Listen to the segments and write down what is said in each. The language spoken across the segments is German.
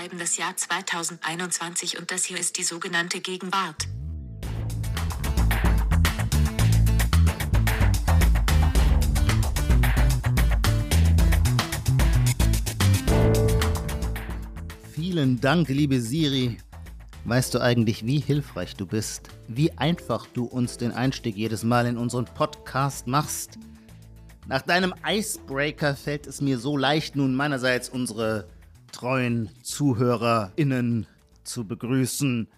schreiben das Jahr 2021 und das hier ist die sogenannte Gegenwart. Vielen Dank, liebe Siri. Weißt du eigentlich, wie hilfreich du bist? Wie einfach du uns den Einstieg jedes Mal in unseren Podcast machst? Nach deinem Icebreaker fällt es mir so leicht, nun meinerseits unsere treuen ZuhörerInnen zu begrüßen.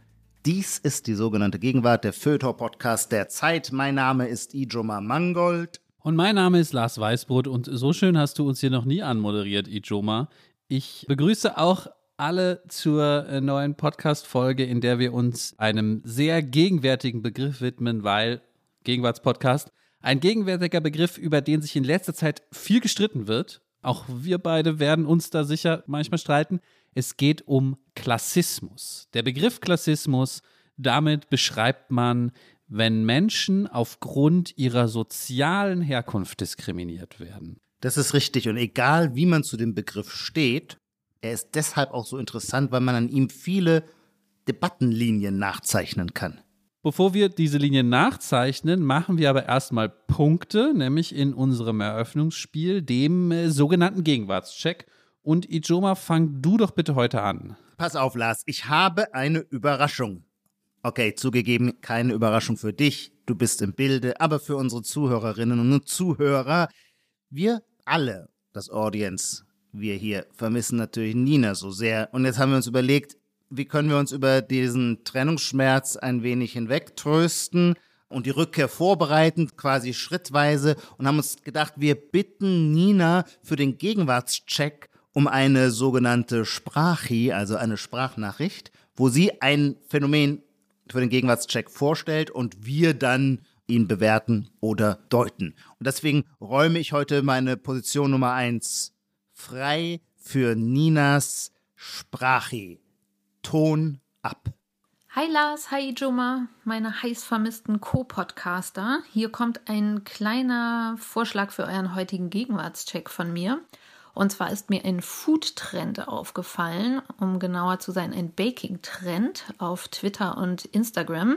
Dies ist die sogenannte Gegenwart, der Föter-Podcast der Zeit. Mein Name ist Ijoma Mangold. Und mein Name ist Lars Weißbrot und so schön hast du uns hier noch nie anmoderiert, Ijoma. Ich begrüße auch alle zur äh, neuen Podcast-Folge, in der wir uns einem sehr gegenwärtigen Begriff widmen, weil Gegenwartspodcast ein gegenwärtiger Begriff, über den sich in letzter Zeit viel gestritten wird. Auch wir beide werden uns da sicher manchmal streiten. Es geht um Klassismus. Der Begriff Klassismus, damit beschreibt man, wenn Menschen aufgrund ihrer sozialen Herkunft diskriminiert werden. Das ist richtig. Und egal, wie man zu dem Begriff steht, er ist deshalb auch so interessant, weil man an ihm viele Debattenlinien nachzeichnen kann. Bevor wir diese Linien nachzeichnen, machen wir aber erstmal Punkte, nämlich in unserem Eröffnungsspiel, dem äh, sogenannten Gegenwartscheck. Und Ijoma, fang du doch bitte heute an. Pass auf, Lars, ich habe eine Überraschung. Okay, zugegeben, keine Überraschung für dich, du bist im Bilde, aber für unsere Zuhörerinnen und Zuhörer, wir alle, das Audience, wir hier vermissen natürlich Nina so sehr. Und jetzt haben wir uns überlegt, wie können wir uns über diesen Trennungsschmerz ein wenig hinwegtrösten und die Rückkehr vorbereiten, quasi schrittweise, und haben uns gedacht, wir bitten Nina für den Gegenwartscheck um eine sogenannte Sprachi, also eine Sprachnachricht, wo sie ein Phänomen für den Gegenwartscheck vorstellt und wir dann ihn bewerten oder deuten. Und deswegen räume ich heute meine Position Nummer eins frei für Ninas Sprachi. Ton ab. Hi Lars, hi Joma, meine heiß vermissten Co-Podcaster. Hier kommt ein kleiner Vorschlag für euren heutigen Gegenwartscheck von mir. Und zwar ist mir ein Food-Trend aufgefallen, um genauer zu sein, ein Baking-Trend auf Twitter und Instagram.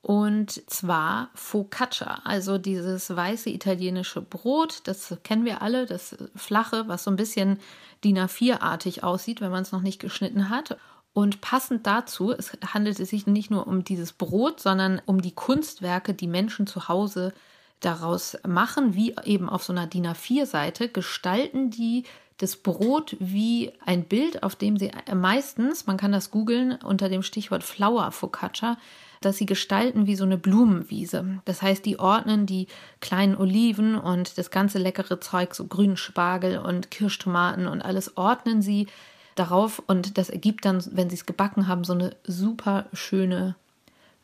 Und zwar Focaccia, also dieses weiße italienische Brot, das kennen wir alle, das flache, was so ein bisschen DIN A4-artig aussieht, wenn man es noch nicht geschnitten hat. Und passend dazu, es handelt sich nicht nur um dieses Brot, sondern um die Kunstwerke, die Menschen zu Hause daraus machen, wie eben auf so einer DIN A4-Seite, gestalten die das Brot wie ein Bild, auf dem sie meistens, man kann das googeln unter dem Stichwort Flower Focaccia, dass sie gestalten wie so eine Blumenwiese. Das heißt, die ordnen die kleinen Oliven und das ganze leckere Zeug, so grünen Spargel und Kirschtomaten und alles ordnen sie darauf und das ergibt dann, wenn sie es gebacken haben, so eine super schöne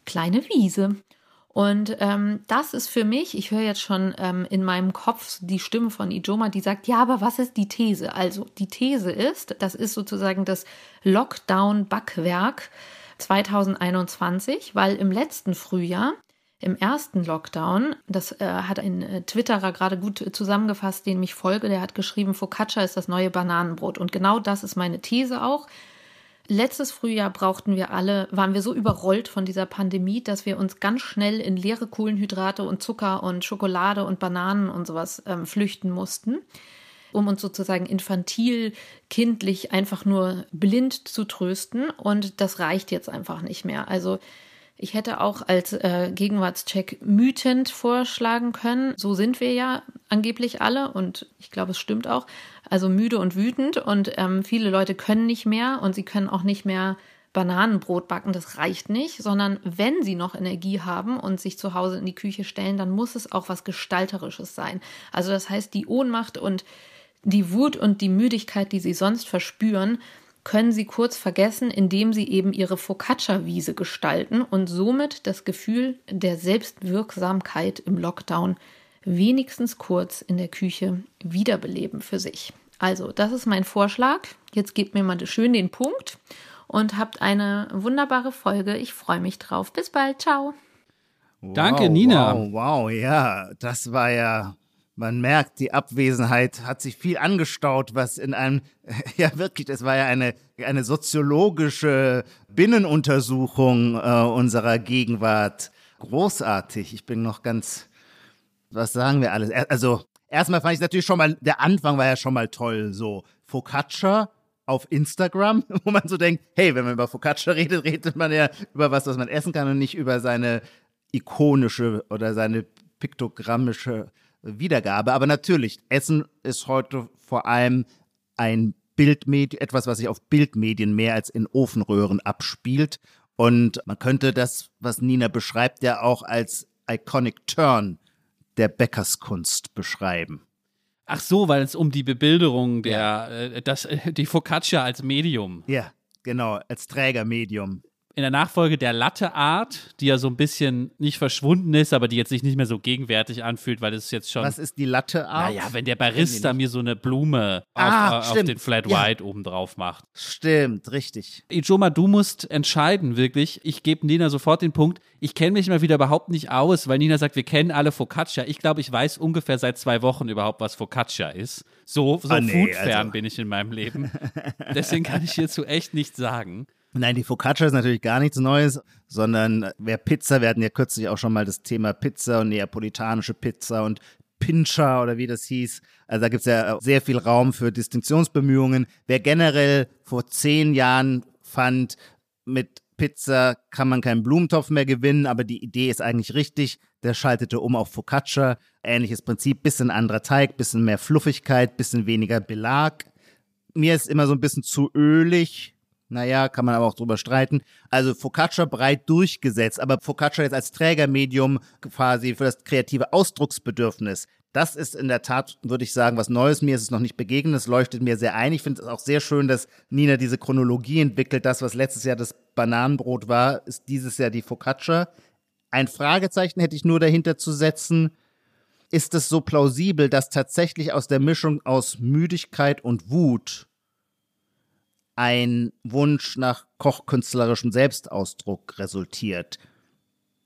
kleine Wiese. Und ähm, das ist für mich, ich höre jetzt schon ähm, in meinem Kopf die Stimme von Ijoma, die sagt, ja, aber was ist die These? Also die These ist, das ist sozusagen das Lockdown-Backwerk 2021, weil im letzten Frühjahr, im ersten Lockdown, das äh, hat ein äh, Twitterer gerade gut zusammengefasst, den ich folge, der hat geschrieben, Focaccia ist das neue Bananenbrot. Und genau das ist meine These auch. Letztes Frühjahr brauchten wir alle, waren wir so überrollt von dieser Pandemie, dass wir uns ganz schnell in leere Kohlenhydrate und Zucker und Schokolade und Bananen und sowas ähm, flüchten mussten um uns sozusagen infantil, kindlich einfach nur blind zu trösten. Und das reicht jetzt einfach nicht mehr. Also ich hätte auch als äh, Gegenwartscheck mütend vorschlagen können. So sind wir ja angeblich alle und ich glaube, es stimmt auch. Also müde und wütend und ähm, viele Leute können nicht mehr und sie können auch nicht mehr Bananenbrot backen. Das reicht nicht, sondern wenn sie noch Energie haben und sich zu Hause in die Küche stellen, dann muss es auch was Gestalterisches sein. Also das heißt, die Ohnmacht und die Wut und die Müdigkeit, die sie sonst verspüren, können sie kurz vergessen, indem sie eben ihre Focaccia-Wiese gestalten und somit das Gefühl der Selbstwirksamkeit im Lockdown wenigstens kurz in der Küche wiederbeleben für sich. Also, das ist mein Vorschlag. Jetzt gebt mir mal schön den Punkt und habt eine wunderbare Folge. Ich freue mich drauf. Bis bald. Ciao. Danke, Nina. Wow, wow, ja, das war ja Man merkt, die Abwesenheit hat sich viel angestaut, was in einem, ja wirklich, das war ja eine, eine soziologische Binnenuntersuchung äh, unserer Gegenwart. Großartig. Ich bin noch ganz, was sagen wir alles? Also, erstmal fand ich natürlich schon mal, der Anfang war ja schon mal toll, so Focaccia auf Instagram, wo man so denkt, hey, wenn man über Focaccia redet, redet man ja über was, was man essen kann und nicht über seine ikonische oder seine piktogrammische Wiedergabe. Aber natürlich, Essen ist heute vor allem ein Bildmedium, etwas, was sich auf Bildmedien mehr als in Ofenröhren abspielt. Und man könnte das, was Nina beschreibt, ja auch als Iconic Turn der Bäckerskunst beschreiben. Ach so, weil es um die Bebilderung der, ja. äh, das, äh, die Focaccia als Medium. Ja, genau, als Trägermedium in der Nachfolge der Latte-Art, die ja so ein bisschen nicht verschwunden ist, aber die jetzt sich nicht mehr so gegenwärtig anfühlt, weil es jetzt schon. Was ist die Latte-Art? Naja, wenn der Barista mir so eine Blume ah, auf, äh, auf, den Flat White ja. oben drauf macht. Stimmt, richtig. Ijoma, du musst entscheiden, wirklich. Ich gebe Nina sofort den Punkt. Ich kenne mich mal wieder überhaupt nicht aus, weil Nina sagt, wir kennen alle Focaccia. Ich glaube, ich weiß ungefähr seit zwei Wochen überhaupt, was Focaccia ist. So, so ah, nee, foodfern also. bin ich in meinem Leben. Deswegen kann ich hierzu echt nichts sagen. Nein, die Focaccia ist natürlich gar nichts Neues, sondern wer Pizza, wir hatten ja kürzlich auch schon mal das Thema Pizza und neapolitanische Pizza und Pincha oder wie das hieß. Also da gibt es ja sehr viel Raum für Distinktionsbemühungen. Wer generell vor zehn Jahren fand, mit Pizza kann man keinen Blumentopf mehr gewinnen, aber die Idee ist eigentlich richtig. Der schaltete um auf Focaccia. Ähnliches Prinzip, bisschen anderer Teig, bisschen mehr Fluffigkeit, bisschen weniger Belag. Mir ist immer so ein bisschen zu ölig, naja, kann man aber auch drüber streiten. Also Focaccia breit durchgesetzt, aber Focaccia jetzt als Trägermedium quasi für das kreative Ausdrucksbedürfnis. Das ist in der Tat, würde ich sagen, was Neues. Mir ist es noch nicht begegnet. Es leuchtet mir sehr ein. Ich finde es auch sehr schön, dass Nina diese Chronologie entwickelt. Das, was letztes Jahr das Bananenbrot war, ist dieses Jahr die Focaccia. Ein Fragezeichen hätte ich nur dahinter zu setzen. Ist es so plausibel, dass tatsächlich aus der Mischung aus Müdigkeit und Wut ein Wunsch nach kochkünstlerischem Selbstausdruck resultiert.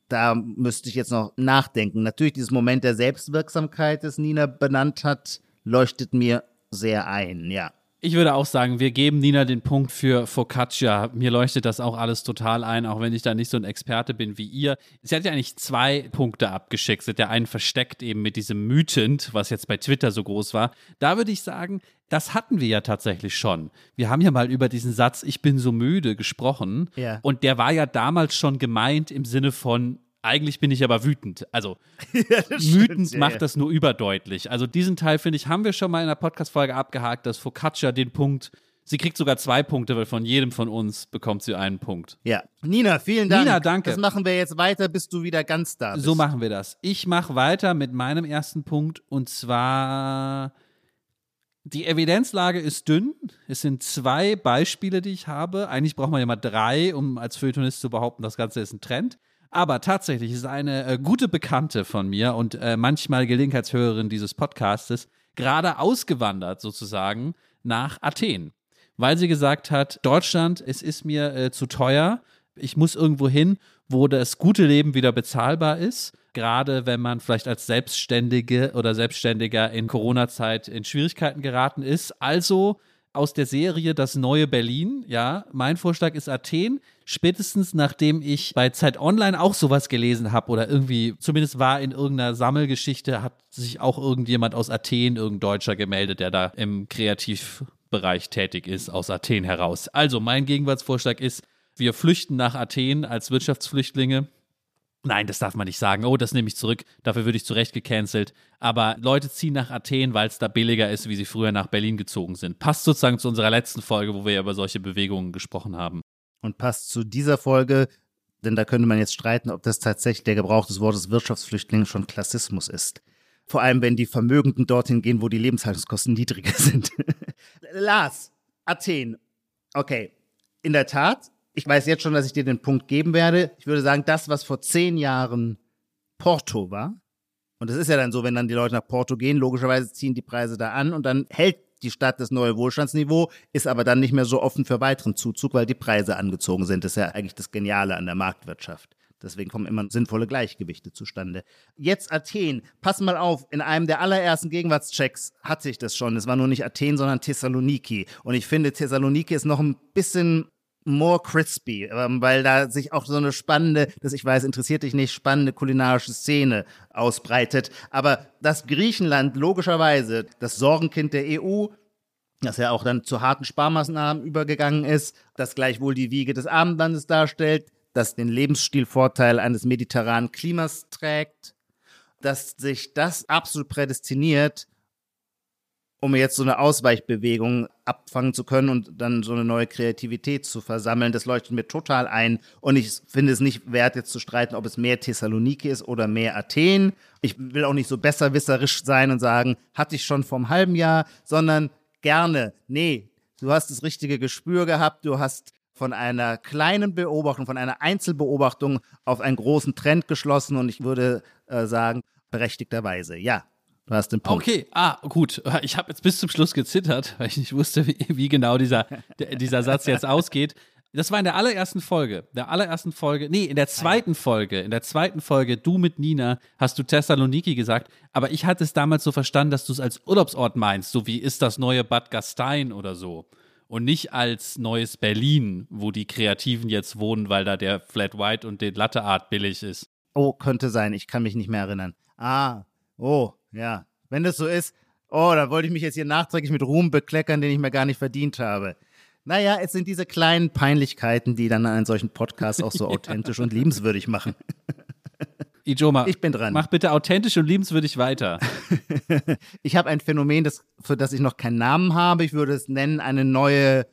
Da müsste ich jetzt noch nachdenken. Natürlich, dieses Moment der Selbstwirksamkeit, das Nina benannt hat, leuchtet mir sehr ein, ja. Ich würde auch sagen, wir geben Nina den Punkt für Focaccia. Mir leuchtet das auch alles total ein, auch wenn ich da nicht so ein Experte bin wie ihr. Sie hat ja eigentlich zwei Punkte abgeschickt. Sie hat ja einen versteckt eben mit diesem Mythend, was jetzt bei Twitter so groß war. Da würde ich sagen, das hatten wir ja tatsächlich schon. Wir haben ja mal über diesen Satz, ich bin so müde, gesprochen. Ja. Und der war ja damals schon gemeint im Sinne von, eigentlich bin ich aber wütend. Also ja, wütend ja, macht ja. das nur überdeutlich. Also diesen Teil, finde ich, haben wir schon mal in der Podcast-Folge abgehakt, dass Focaccia den Punkt, sie kriegt sogar zwei Punkte, weil von jedem von uns bekommt sie einen Punkt. Ja. Nina, vielen Dank. Nina, danke. Das machen wir jetzt weiter, bis du wieder ganz da bist. So machen wir das. Ich mache weiter mit meinem ersten Punkt und zwar die Evidenzlage ist dünn. Es sind zwei Beispiele, die ich habe. Eigentlich braucht man ja mal drei, um als Feuilletonist zu behaupten, das Ganze ist ein Trend. Aber tatsächlich ist eine äh, gute Bekannte von mir und äh, manchmal Gelegenheitshörerin dieses Podcastes gerade ausgewandert sozusagen nach Athen, weil sie gesagt hat, Deutschland, es ist mir äh, zu teuer, ich muss irgendwo hin, wo das gute Leben wieder bezahlbar ist, gerade wenn man vielleicht als Selbstständige oder Selbstständiger in Corona-Zeit in Schwierigkeiten geraten ist. Also aus der Serie Das neue Berlin. Ja, mein Vorschlag ist Athen. Spätestens nachdem ich bei Zeit Online auch sowas gelesen habe oder irgendwie, zumindest war in irgendeiner Sammelgeschichte, hat sich auch irgendjemand aus Athen, irgendein Deutscher gemeldet, der da im Kreativbereich tätig ist, aus Athen heraus. Also mein Gegenwartsvorschlag ist, wir flüchten nach Athen als Wirtschaftsflüchtlinge Nein, das darf man nicht sagen. Oh, das nehme ich zurück. Dafür würde ich zurecht gecancelt. Aber Leute ziehen nach Athen, weil es da billiger ist, wie sie früher nach Berlin gezogen sind. Passt sozusagen zu unserer letzten Folge, wo wir über solche Bewegungen gesprochen haben. Und passt zu dieser Folge, denn da könnte man jetzt streiten, ob das tatsächlich der Gebrauch des Wortes Wirtschaftsflüchtling schon Klassismus ist. Vor allem, wenn die Vermögenden dorthin gehen, wo die Lebenshaltungskosten niedriger sind. Lars, Athen. Okay. In der Tat, ich weiß jetzt schon, dass ich dir den Punkt geben werde. Ich würde sagen, das, was vor zehn Jahren Porto war, und es ist ja dann so, wenn dann die Leute nach Porto gehen, logischerweise ziehen die Preise da an und dann hält die Stadt das neue Wohlstandsniveau, ist aber dann nicht mehr so offen für weiteren Zuzug, weil die Preise angezogen sind. Das ist ja eigentlich das Geniale an der Marktwirtschaft. Deswegen kommen immer sinnvolle Gleichgewichte zustande. Jetzt Athen. Pass mal auf, in einem der allerersten Gegenwartschecks hatte ich das schon. Es war nur nicht Athen, sondern Thessaloniki. Und ich finde, Thessaloniki ist noch ein bisschen more crispy, ähm, weil da sich auch so eine spannende, das ich weiß, interessiert dich nicht, spannende kulinarische Szene ausbreitet. Aber das Griechenland logischerweise, das Sorgenkind der EU, das ja auch dann zu harten Sparmaßnahmen übergegangen ist, das gleichwohl die Wiege des Abendlandes darstellt, das den Lebensstilvorteil eines mediterranen Klimas trägt, dass sich das absolut prädestiniert, um jetzt so eine Ausweichbewegung abfangen zu können und dann so eine neue Kreativität zu versammeln. Das leuchtet mir total ein. Und ich finde es nicht wert, jetzt zu streiten, ob es mehr Thessaloniki ist oder mehr Athen. Ich will auch nicht so besserwisserisch sein und sagen, hatte ich schon vom halben Jahr, sondern gerne, nee, du hast das richtige Gespür gehabt, du hast von einer kleinen Beobachtung, von einer Einzelbeobachtung auf einen großen Trend geschlossen und ich würde äh, sagen, berechtigterweise, ja. Du hast den Punkt. Okay, ah, gut. Ich habe jetzt bis zum Schluss gezittert, weil ich nicht wusste, wie, wie genau dieser, dieser Satz jetzt ausgeht. Das war in der allerersten Folge. Der allerersten Folge, nee, in der zweiten Folge, in der zweiten Folge, du mit Nina, hast du Thessaloniki gesagt, aber ich hatte es damals so verstanden, dass du es als Urlaubsort meinst, so wie ist das neue Bad Gastein oder so und nicht als neues Berlin, wo die Kreativen jetzt wohnen, weil da der Flat White und den Latte Art billig ist. Oh, könnte sein. Ich kann mich nicht mehr erinnern. Ah, oh, ja. Wenn das so ist, oh, da wollte ich mich jetzt hier nachträglich mit Ruhm bekleckern, den ich mir gar nicht verdient habe. Naja, es sind diese kleinen Peinlichkeiten, die dann einen solchen Podcast auch so authentisch und liebenswürdig machen. Ijoma, ich bin dran. Mach bitte authentisch und liebenswürdig weiter. ich habe ein Phänomen, das, für das ich noch keinen Namen habe. Ich würde es nennen eine neue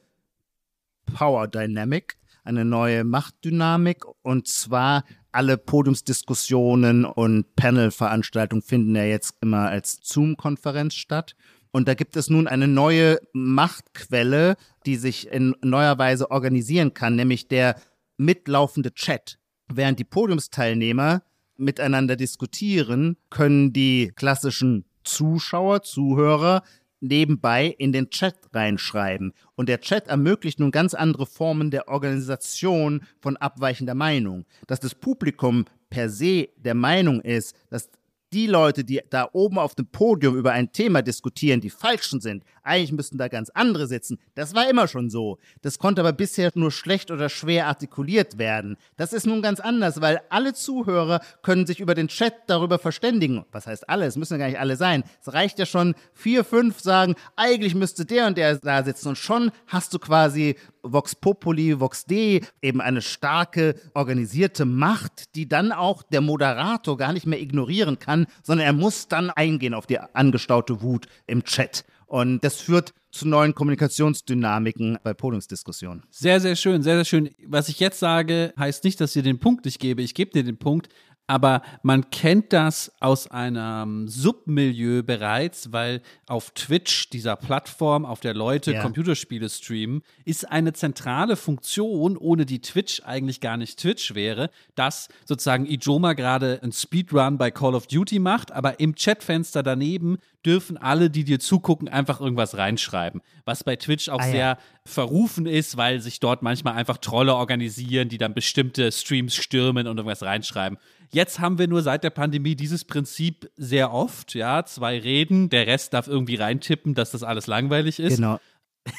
Power Dynamic, eine neue Machtdynamik. Und zwar alle Podiumsdiskussionen und Panel-Veranstaltungen finden ja jetzt immer als Zoom-Konferenz statt. Und da gibt es nun eine neue Machtquelle, die sich in neuer Weise organisieren kann, nämlich der mitlaufende Chat. Während die Podiumsteilnehmer miteinander diskutieren, können die klassischen Zuschauer, Zuhörer nebenbei in den Chat reinschreiben. Und der Chat ermöglicht nun ganz andere Formen der Organisation von abweichender Meinung. Dass das Publikum per se der Meinung ist, dass die Leute, die da oben auf dem Podium über ein Thema diskutieren, die falschen sind, eigentlich müssten da ganz andere sitzen. Das war immer schon so. Das konnte aber bisher nur schlecht oder schwer artikuliert werden. Das ist nun ganz anders, weil alle Zuhörer können sich über den Chat darüber verständigen. Was heißt alle? Es müssen ja gar nicht alle sein. Es reicht ja schon vier, fünf sagen, eigentlich müsste der und der da sitzen und schon hast du quasi Vox Populi, Vox Dei, eben eine starke, organisierte Macht, die dann auch der Moderator gar nicht mehr ignorieren kann, sondern er muss dann eingehen auf die angestaute Wut im Chat. Und das führt zu neuen Kommunikationsdynamiken bei Podiumsdiskussionen. Sehr, sehr schön, sehr, sehr schön. Was ich jetzt sage, heißt nicht, dass ich dir den Punkt nicht gebe. Ich gebe dir den Punkt, aber man kennt das aus einem Submilieu bereits, weil auf Twitch, dieser Plattform, auf der Leute ja. Computerspiele streamen, ist eine zentrale Funktion, ohne die Twitch eigentlich gar nicht Twitch wäre, dass sozusagen Ijoma gerade ein Speedrun bei Call of Duty macht, aber im Chatfenster daneben dürfen alle, die dir zugucken, einfach irgendwas reinschreiben. Was bei Twitch auch ah, sehr ja. verrufen ist, weil sich dort manchmal einfach Trolle organisieren, die dann bestimmte Streams stürmen und irgendwas reinschreiben. Jetzt haben wir nur seit der Pandemie dieses Prinzip sehr oft, ja, zwei reden, der Rest darf irgendwie reintippen, dass das alles langweilig ist. Genau.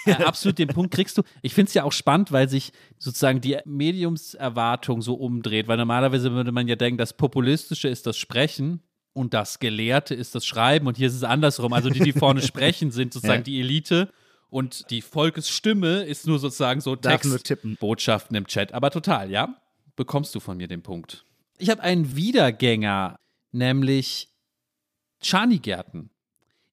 ja, absolut, den Punkt kriegst du. Ich finde es ja auch spannend, weil sich sozusagen die Mediumserwartung so umdreht, weil normalerweise würde man ja denken, das Populistische ist das Sprechen und das Gelehrte ist das Schreiben und hier ist es andersrum. Also die, die vorne sprechen, sind sozusagen ja. die Elite und die Volkesstimme ist nur sozusagen so Textbotschaften im Chat. Aber total, ja, bekommst du von mir den Punkt. Ich habe einen Wiedergänger, nämlich Czarnigärten.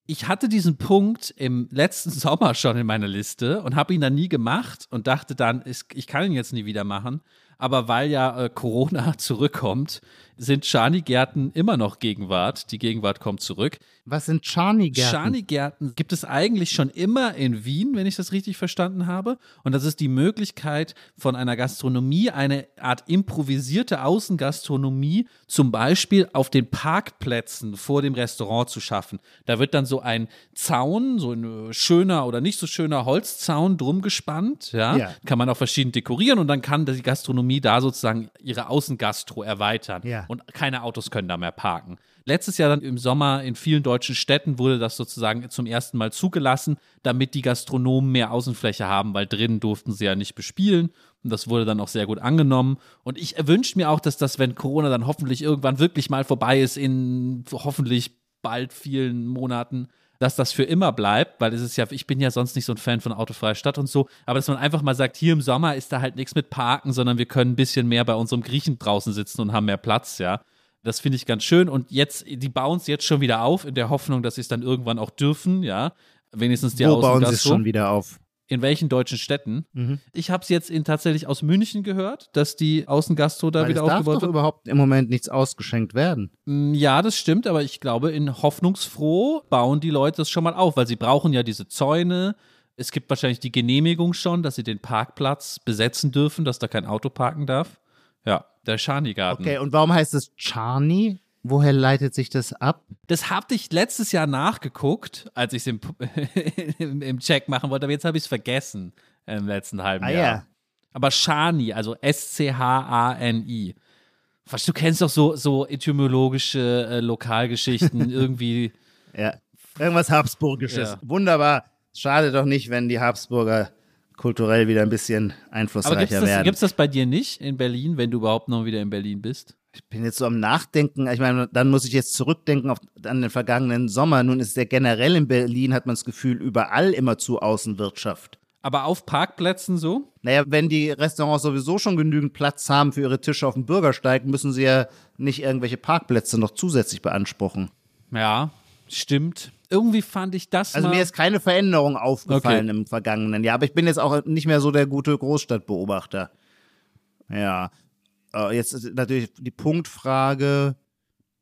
Ich hatte diesen Punkt im letzten Sommer schon in meiner Liste und habe ihn dann nie gemacht und dachte dann, ich kann ihn jetzt nie wieder machen. Aber weil ja äh, Corona zurückkommt, sind Schanigärten immer noch Gegenwart. Die Gegenwart kommt zurück. Was sind Charnigärten? Schanigärten gibt es eigentlich schon immer in Wien, wenn ich das richtig verstanden habe. Und das ist die Möglichkeit von einer Gastronomie, eine Art improvisierte Außengastronomie, zum Beispiel auf den Parkplätzen vor dem Restaurant zu schaffen. Da wird dann so ein Zaun, so ein schöner oder nicht so schöner Holzzaun drum gespannt. Ja, Ja. kann man auch verschieden dekorieren und dann kann die Gastronomie da sozusagen ihre Außengastro erweitern. Ja. Und keine Autos können da mehr parken. Letztes Jahr dann im Sommer in vielen deutschen Städten wurde das sozusagen zum ersten Mal zugelassen, damit die Gastronomen mehr Außenfläche haben, weil drinnen durften sie ja nicht bespielen. Und das wurde dann auch sehr gut angenommen. Und ich wünsche mir auch, dass das, wenn Corona dann hoffentlich irgendwann wirklich mal vorbei ist, in hoffentlich bald vielen Monaten, dass das für immer bleibt, weil es ist ja, ich bin ja sonst nicht so ein Fan von autofreier Stadt und so, aber dass man einfach mal sagt, hier im Sommer ist da halt nichts mit Parken, sondern wir können ein bisschen mehr bei unserem Griechen draußen sitzen und haben mehr Platz, ja. Das finde ich ganz schön. Und jetzt, die bauen es jetzt schon wieder auf, in der Hoffnung, dass sie es dann irgendwann auch dürfen, ja. Wenigstens die Wo bauen sie es schon wieder auf? In welchen deutschen Städten? Mhm. Ich habe es jetzt in, tatsächlich aus München gehört, dass die Außengastro da Weil wieder es darf aufgebaut doch wird. überhaupt im Moment nichts ausgeschenkt werden. Mm, Ja, das stimmt, aber ich glaube, in hoffnungsfroh bauen die Leute das schon mal auf, weil sie brauchen ja diese Zäune. Es gibt wahrscheinlich die Genehmigung schon, dass sie den Parkplatz besetzen dürfen, dass da kein Auto parken darf. Ja, der Schanigarten. Okay, und warum heißt es Charni? Woher leitet sich das ab? Das habe ich letztes Jahr nachgeguckt, als ich es im, im, im Check machen wollte, aber jetzt habe ich es vergessen im letzten halben Ah Jahr. ja. Aber Shani, also S-C-H-A-N-I. Was, du kennst doch so, so etymologische äh, Lokalgeschichten irgendwie. Ja. Irgendwas Habsburgisches. Ja. Wunderbar. Schade doch nicht, wenn die Habsburger kulturell wieder ein bisschen Aber gibt einflussreicher es das, werden. gibt's das bei dir nicht in Berlin, wenn du überhaupt noch wieder in Berlin bist? Ich bin jetzt so am Nachdenken. Ich meine, dann muss ich jetzt zurückdenken auf, an den vergangenen Sommer. Nun ist ja generell in Berlin, hat man das Gefühl, überall immer zu Außenwirtschaft. Aber auf Parkplätzen so? Naja, wenn die Restaurants sowieso schon genügend Platz haben für ihre Tische auf dem Bürgersteig, müssen sie ja nicht irgendwelche Parkplätze noch zusätzlich beanspruchen. Ja, stimmt. Irgendwie fand ich das Also mir ist keine Veränderung aufgefallen Okay. im vergangenen Jahr, aber ich bin jetzt auch nicht mehr so der gute Großstadtbeobachter. Ja, äh, jetzt ist natürlich die Punktfrage.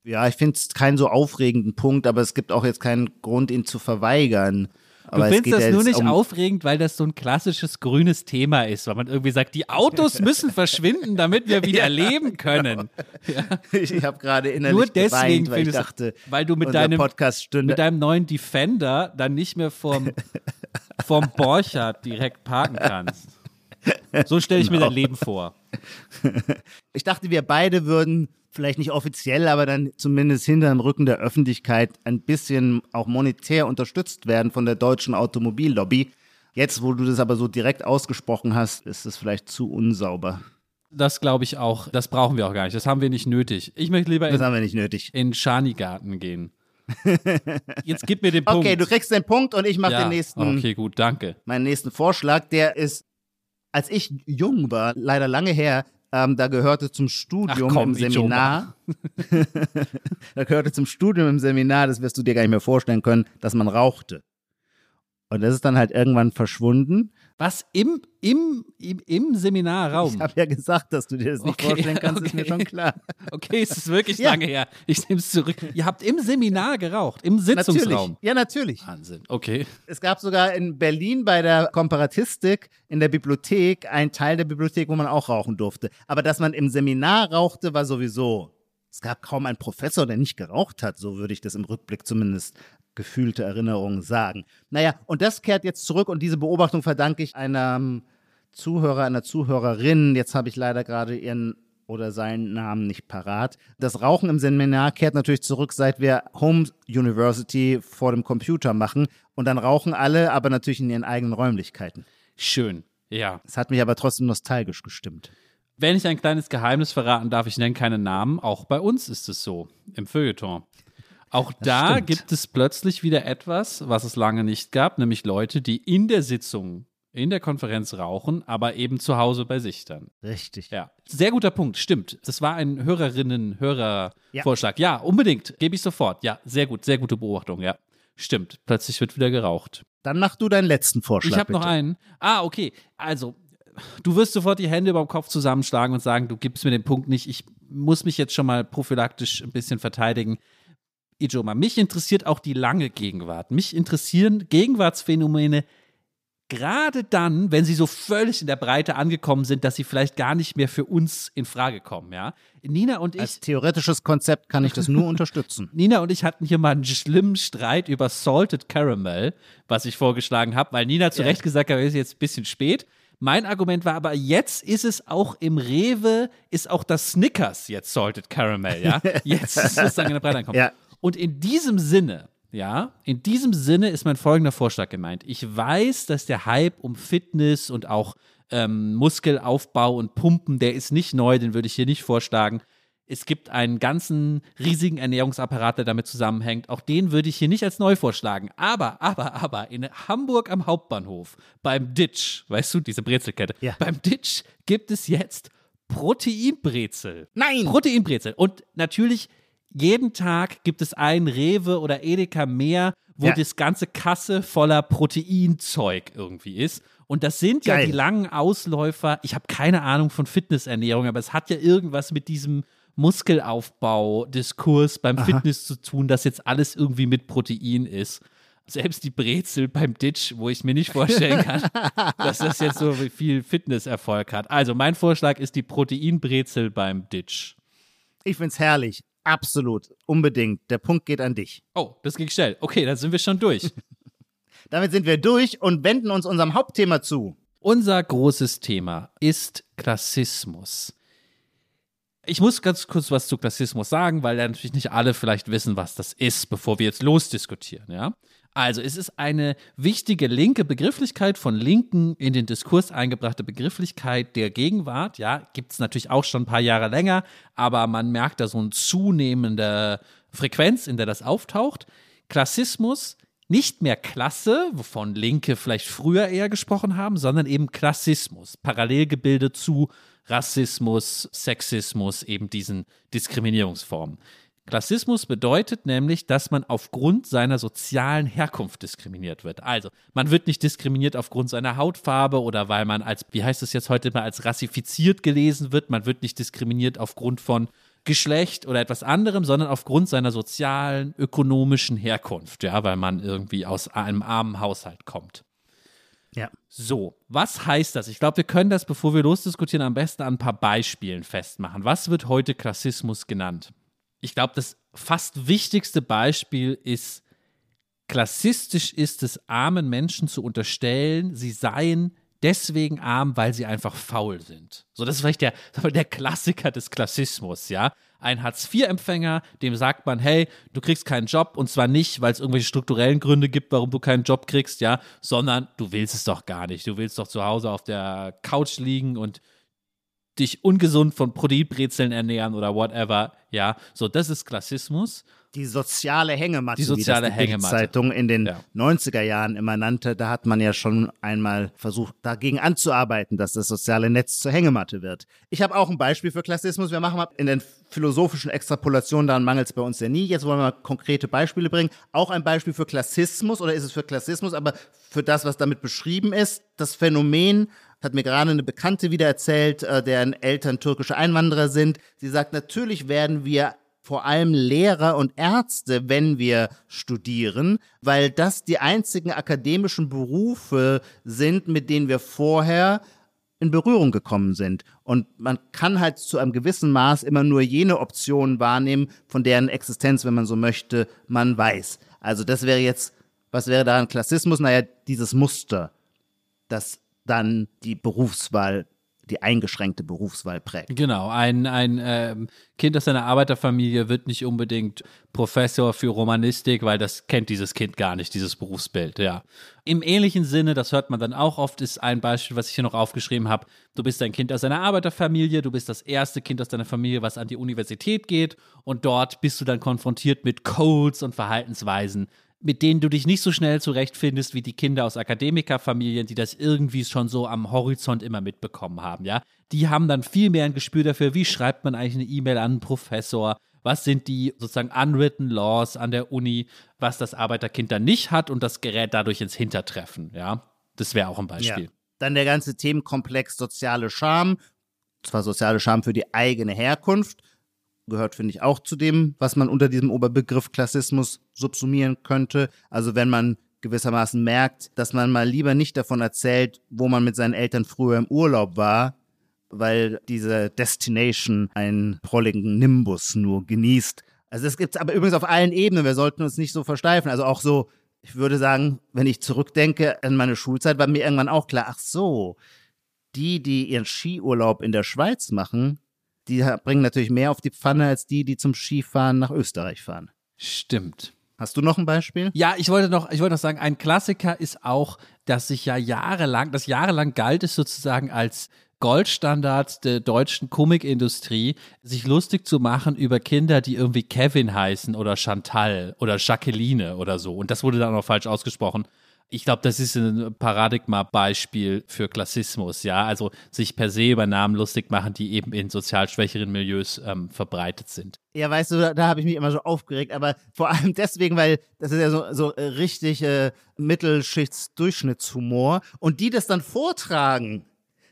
Ja, ich finde es keinen so aufregenden Punkt, aber es gibt auch jetzt keinen Grund, ihn zu verweigern. Aber du es findest das ja nur nicht um, aufregend, weil das so ein klassisches grünes Thema ist, weil man irgendwie sagt, die Autos müssen verschwinden, damit wir wieder leben können. Ich habe gerade innerlich Nur deswegen geweint, weil ich dachte, weil du mit deinem-. Mit deinem neuen Defender dann nicht mehr vorm, vorm Borchardt direkt parken kannst. So stelle ich mir Genau. dein Leben vor. Ich dachte, wir beide würden vielleicht nicht offiziell, aber dann zumindest hinter dem Rücken der Öffentlichkeit ein bisschen auch monetär unterstützt werden von der deutschen Automobillobby. Jetzt, wo du das aber so direkt ausgesprochen hast, ist es vielleicht zu unsauber. Das glaube ich auch. Das brauchen wir auch gar nicht. Das haben wir nicht nötig. Ich möchte lieber Das in, haben wir nicht nötig. in Schanigarten gehen. Jetzt gib mir den Punkt. Okay, du kriegst den Punkt und ich mache ja. den nächsten, Okay, gut, danke. meinen nächsten Vorschlag. Der ist, als ich jung war, leider lange her, ähm, da gehörte zum Studium komm, im Seminar. da gehörte zum Studium im Seminar, das wirst du dir gar nicht mehr vorstellen können, dass man rauchte. Und das ist dann halt irgendwann verschwunden. Was im, im, im, im Seminarraum? Ich habe ja gesagt, dass du dir das nicht Okay, vorstellen kannst, ist mir okay. schon klar. Okay, es ist wirklich Ja. lange her. Ich nehme es zurück. Ihr habt im Seminar geraucht, im Sitzungsraum. Natürlich. Ja, natürlich. Wahnsinn. Okay. Es gab sogar in Berlin bei der Komparatistik in der Bibliothek einen Teil der Bibliothek, wo man auch rauchen durfte. Aber dass man im Seminar rauchte, war sowieso. Es gab kaum einen Professor, der nicht geraucht hat, so würde ich das im Rückblick zumindest gefühlte Erinnerungen sagen. Naja, und das kehrt jetzt zurück und diese Beobachtung verdanke ich einem Zuhörer, einer Zuhörerin. Jetzt habe ich leider gerade ihren oder seinen Namen nicht parat. Das Rauchen im Seminar kehrt natürlich zurück, seit wir Home University vor dem Computer machen. Und dann rauchen alle, aber natürlich in ihren eigenen Räumlichkeiten. Schön. Ja. Es hat mich aber trotzdem nostalgisch gestimmt. Wenn ich ein kleines Geheimnis verraten darf, ich nenne keine Namen. Auch bei uns ist es so, im Feuilleton. Auch da stimmt. gibt es plötzlich wieder etwas, was es lange nicht gab, nämlich Leute, die in der Sitzung, in der Konferenz rauchen, aber eben zu Hause bei sich dann. Richtig. Ja, sehr guter Punkt, stimmt. Das war ein Hörerinnen-Hörer-Vorschlag. Ja. unbedingt, gebe ich sofort. Ja, sehr gut, sehr gute Beobachtung, ja. Stimmt, plötzlich wird wieder geraucht. Dann mach du deinen letzten Vorschlag. Ich habe noch einen. Ah, okay. Also, du wirst sofort die Hände über dem Kopf zusammenschlagen und sagen, du gibst mir den Punkt nicht, ich muss mich jetzt schon mal prophylaktisch ein bisschen verteidigen. Ijoma, mich interessiert auch die lange Gegenwart. Mich interessieren Gegenwartsphänomene gerade dann, wenn sie so völlig in der Breite angekommen sind, dass sie vielleicht gar nicht mehr für uns in Frage kommen, ja. Nina und ich. Als theoretisches Konzept kann ich das nur unterstützen. Nina und ich hatten hier mal einen schlimmen Streit über Salted Caramel, was ich vorgeschlagen habe, weil Nina zu Recht gesagt hat, es ist jetzt ein bisschen spät. Mein Argument war aber, jetzt ist es auch im Rewe, ist auch das Snickers jetzt Salted Caramel, ja. Jetzt ist es sozusagen in der Breite angekommen. Ja. Und in diesem Sinne, ja, in diesem Sinne ist mein folgender Vorschlag gemeint. Ich weiß, dass der Hype um Fitness und auch ähm, Muskelaufbau und Pumpen, der ist nicht neu, den würde ich hier nicht vorschlagen. Es gibt einen ganzen riesigen Ernährungsapparat, der damit zusammenhängt. Auch den würde ich hier nicht als neu vorschlagen. Aber, aber, aber, in Hamburg am Hauptbahnhof, beim Ditch, weißt du, diese Brezelkette, Ja. beim Ditch gibt es jetzt Proteinbrezel. Nein! Proteinbrezel. Und natürlich, jeden Tag gibt es ein Rewe oder Edeka mehr, wo Ja. das ganze Kasse voller Proteinzeug irgendwie ist. Und das sind ja Geil. die langen Ausläufer. Ich habe keine Ahnung von Fitnessernährung, aber es hat ja irgendwas mit diesem Muskelaufbau-Diskurs beim Fitness zu tun, dass jetzt alles irgendwie mit Protein ist. Selbst die Brezel beim Ditch, wo ich mir nicht vorstellen kann, dass das jetzt so viel Fitnesserfolg hat. Also mein Vorschlag ist die Proteinbrezel beim Ditch. Ich find's herrlich. Absolut. Unbedingt. Der Punkt geht an dich. Oh, das ging schnell. Okay, dann sind wir schon durch. Damit sind wir durch und wenden uns unserem Hauptthema zu. Unser großes Thema ist Klassismus. Ich muss ganz kurz was zu Klassismus sagen, weil ja natürlich nicht alle vielleicht wissen, was das ist, bevor wir jetzt losdiskutieren, ja? Also, es ist eine wichtige linke Begrifflichkeit von Linken in den Diskurs eingebrachte Begrifflichkeit der Gegenwart. Ja, gibt es natürlich auch schon ein paar Jahre länger, aber man merkt da so eine zunehmende Frequenz, in der das auftaucht. Klassismus nicht mehr Klasse, wovon Linke vielleicht früher eher gesprochen haben, sondern eben Klassismus, Parallelgebilde zu Rassismus, Sexismus, eben diesen Diskriminierungsformen. Klassismus bedeutet nämlich, dass man aufgrund seiner sozialen Herkunft diskriminiert wird. Also, man wird nicht diskriminiert aufgrund seiner Hautfarbe oder weil man als, wie heißt es jetzt heute mal, als rassifiziert gelesen wird. Man wird nicht diskriminiert aufgrund von Geschlecht oder etwas anderem, sondern aufgrund seiner sozialen, ökonomischen Herkunft, ja, weil man irgendwie aus einem armen Haushalt kommt. Ja. So, was heißt das? Ich glaube, wir können das, bevor wir losdiskutieren, am besten an ein paar Beispielen festmachen. Was wird heute Klassismus genannt? Ich glaube, das fast wichtigste Beispiel ist, klassistisch ist es, armen Menschen zu unterstellen, sie seien deswegen arm, weil sie einfach faul sind. So, das ist vielleicht der, der Klassiker des Klassismus, ja. Ein Hartz-IV-Empfänger, dem sagt man, hey, du kriegst keinen Job und zwar nicht, weil es irgendwelche strukturellen Gründe gibt, warum du keinen Job kriegst, ja, sondern du willst es doch gar nicht. Du willst doch zu Hause auf der Couch liegen und dich ungesund von Proteinbrezeln ernähren oder whatever, ja. So, das ist Klassismus. Die soziale Hängematte, Die soziale wie das die Hängematte. Zeitung in den Ja. 90er Jahren immer nannte, da hat man ja schon einmal versucht, dagegen anzuarbeiten, dass das soziale Netz zur Hängematte wird. Ich habe auch ein Beispiel für Klassismus. Wir machen mal in den philosophischen Extrapolationen, daran mangelt es bei uns ja nie. Jetzt wollen wir mal konkrete Beispiele bringen. Auch ein Beispiel für Klassismus, oder ist es für Klassismus, aber für das, was damit beschrieben ist, das Phänomen, hat mir gerade eine Bekannte wieder erzählt, äh, deren Eltern türkische Einwanderer sind. Sie sagt, natürlich werden wir vor allem Lehrer und Ärzte, wenn wir studieren, weil das die einzigen akademischen Berufe sind, mit denen wir vorher in Berührung gekommen sind. Und man kann halt zu einem gewissen Maß immer nur jene Optionen wahrnehmen, von deren Existenz, wenn man so möchte, man weiß. Also das wäre jetzt, was wäre daran Klassismus? Naja, dieses Muster, das dann die Berufswahl, die eingeschränkte Berufswahl prägt. Genau, ein, ein ähm, Kind aus einer Arbeiterfamilie wird nicht unbedingt Professor für Romanistik, weil das kennt dieses Kind gar nicht, dieses Berufsbild, ja. Im ähnlichen Sinne, das hört man dann auch oft, ist ein Beispiel, was ich hier noch aufgeschrieben habe. Du bist ein Kind aus einer Arbeiterfamilie, du bist das erste Kind aus deiner Familie, was an die Universität geht und dort bist du dann konfrontiert mit Codes und Verhaltensweisen, mit denen du dich nicht so schnell zurechtfindest wie die Kinder aus Akademikerfamilien, die das irgendwie schon so am Horizont immer mitbekommen haben, ja. Die haben dann viel mehr ein Gespür dafür, wie schreibt man eigentlich eine E-Mail an einen Professor, was sind die sozusagen unwritten laws an der Uni, was das Arbeiterkind dann nicht hat und das gerät dadurch ins Hintertreffen, ja. Das wäre auch ein Beispiel. Dann der ganze Themenkomplex soziale Scham, zwar soziale Scham für die eigene Herkunft, gehört, finde ich, auch zu dem, was man unter diesem Oberbegriff Klassismus subsumieren könnte. Also wenn man gewissermaßen merkt, dass man mal lieber nicht davon erzählt, wo man mit seinen Eltern früher im Urlaub war, weil diese Destination einen prolligen Nimbus nur genießt. Also das gibt es aber übrigens auf allen Ebenen. Wir sollten uns nicht so versteifen. Also auch so, ich würde sagen, wenn ich zurückdenke an meine Schulzeit, war mir irgendwann auch klar, ach so, die, die ihren Skiurlaub in der Schweiz machen, die bringen natürlich mehr auf die Pfanne als die, die zum Skifahren nach Österreich fahren. Stimmt. Hast du noch ein Beispiel? Ja, ich wollte noch, ich wollte noch sagen, ein Klassiker ist auch, dass sich ja jahrelang, das jahrelang galt es sozusagen als Goldstandard der deutschen Comicindustrie, sich lustig zu machen über Kinder, die irgendwie Kevin heißen oder Chantal oder Jacqueline oder so. Und das wurde dann auch falsch ausgesprochen. Ich glaube, das ist ein Paradigma-Beispiel für Klassismus, ja. Also sich per se über Namen lustig machen, die eben in sozial schwächeren Milieus ähm, verbreitet sind. Ja, weißt du, da, da habe ich mich immer so aufgeregt, aber vor allem deswegen, weil das ist ja so, so äh, richtig äh, Mittelschichts-Durchschnittshumor und die das dann vortragen,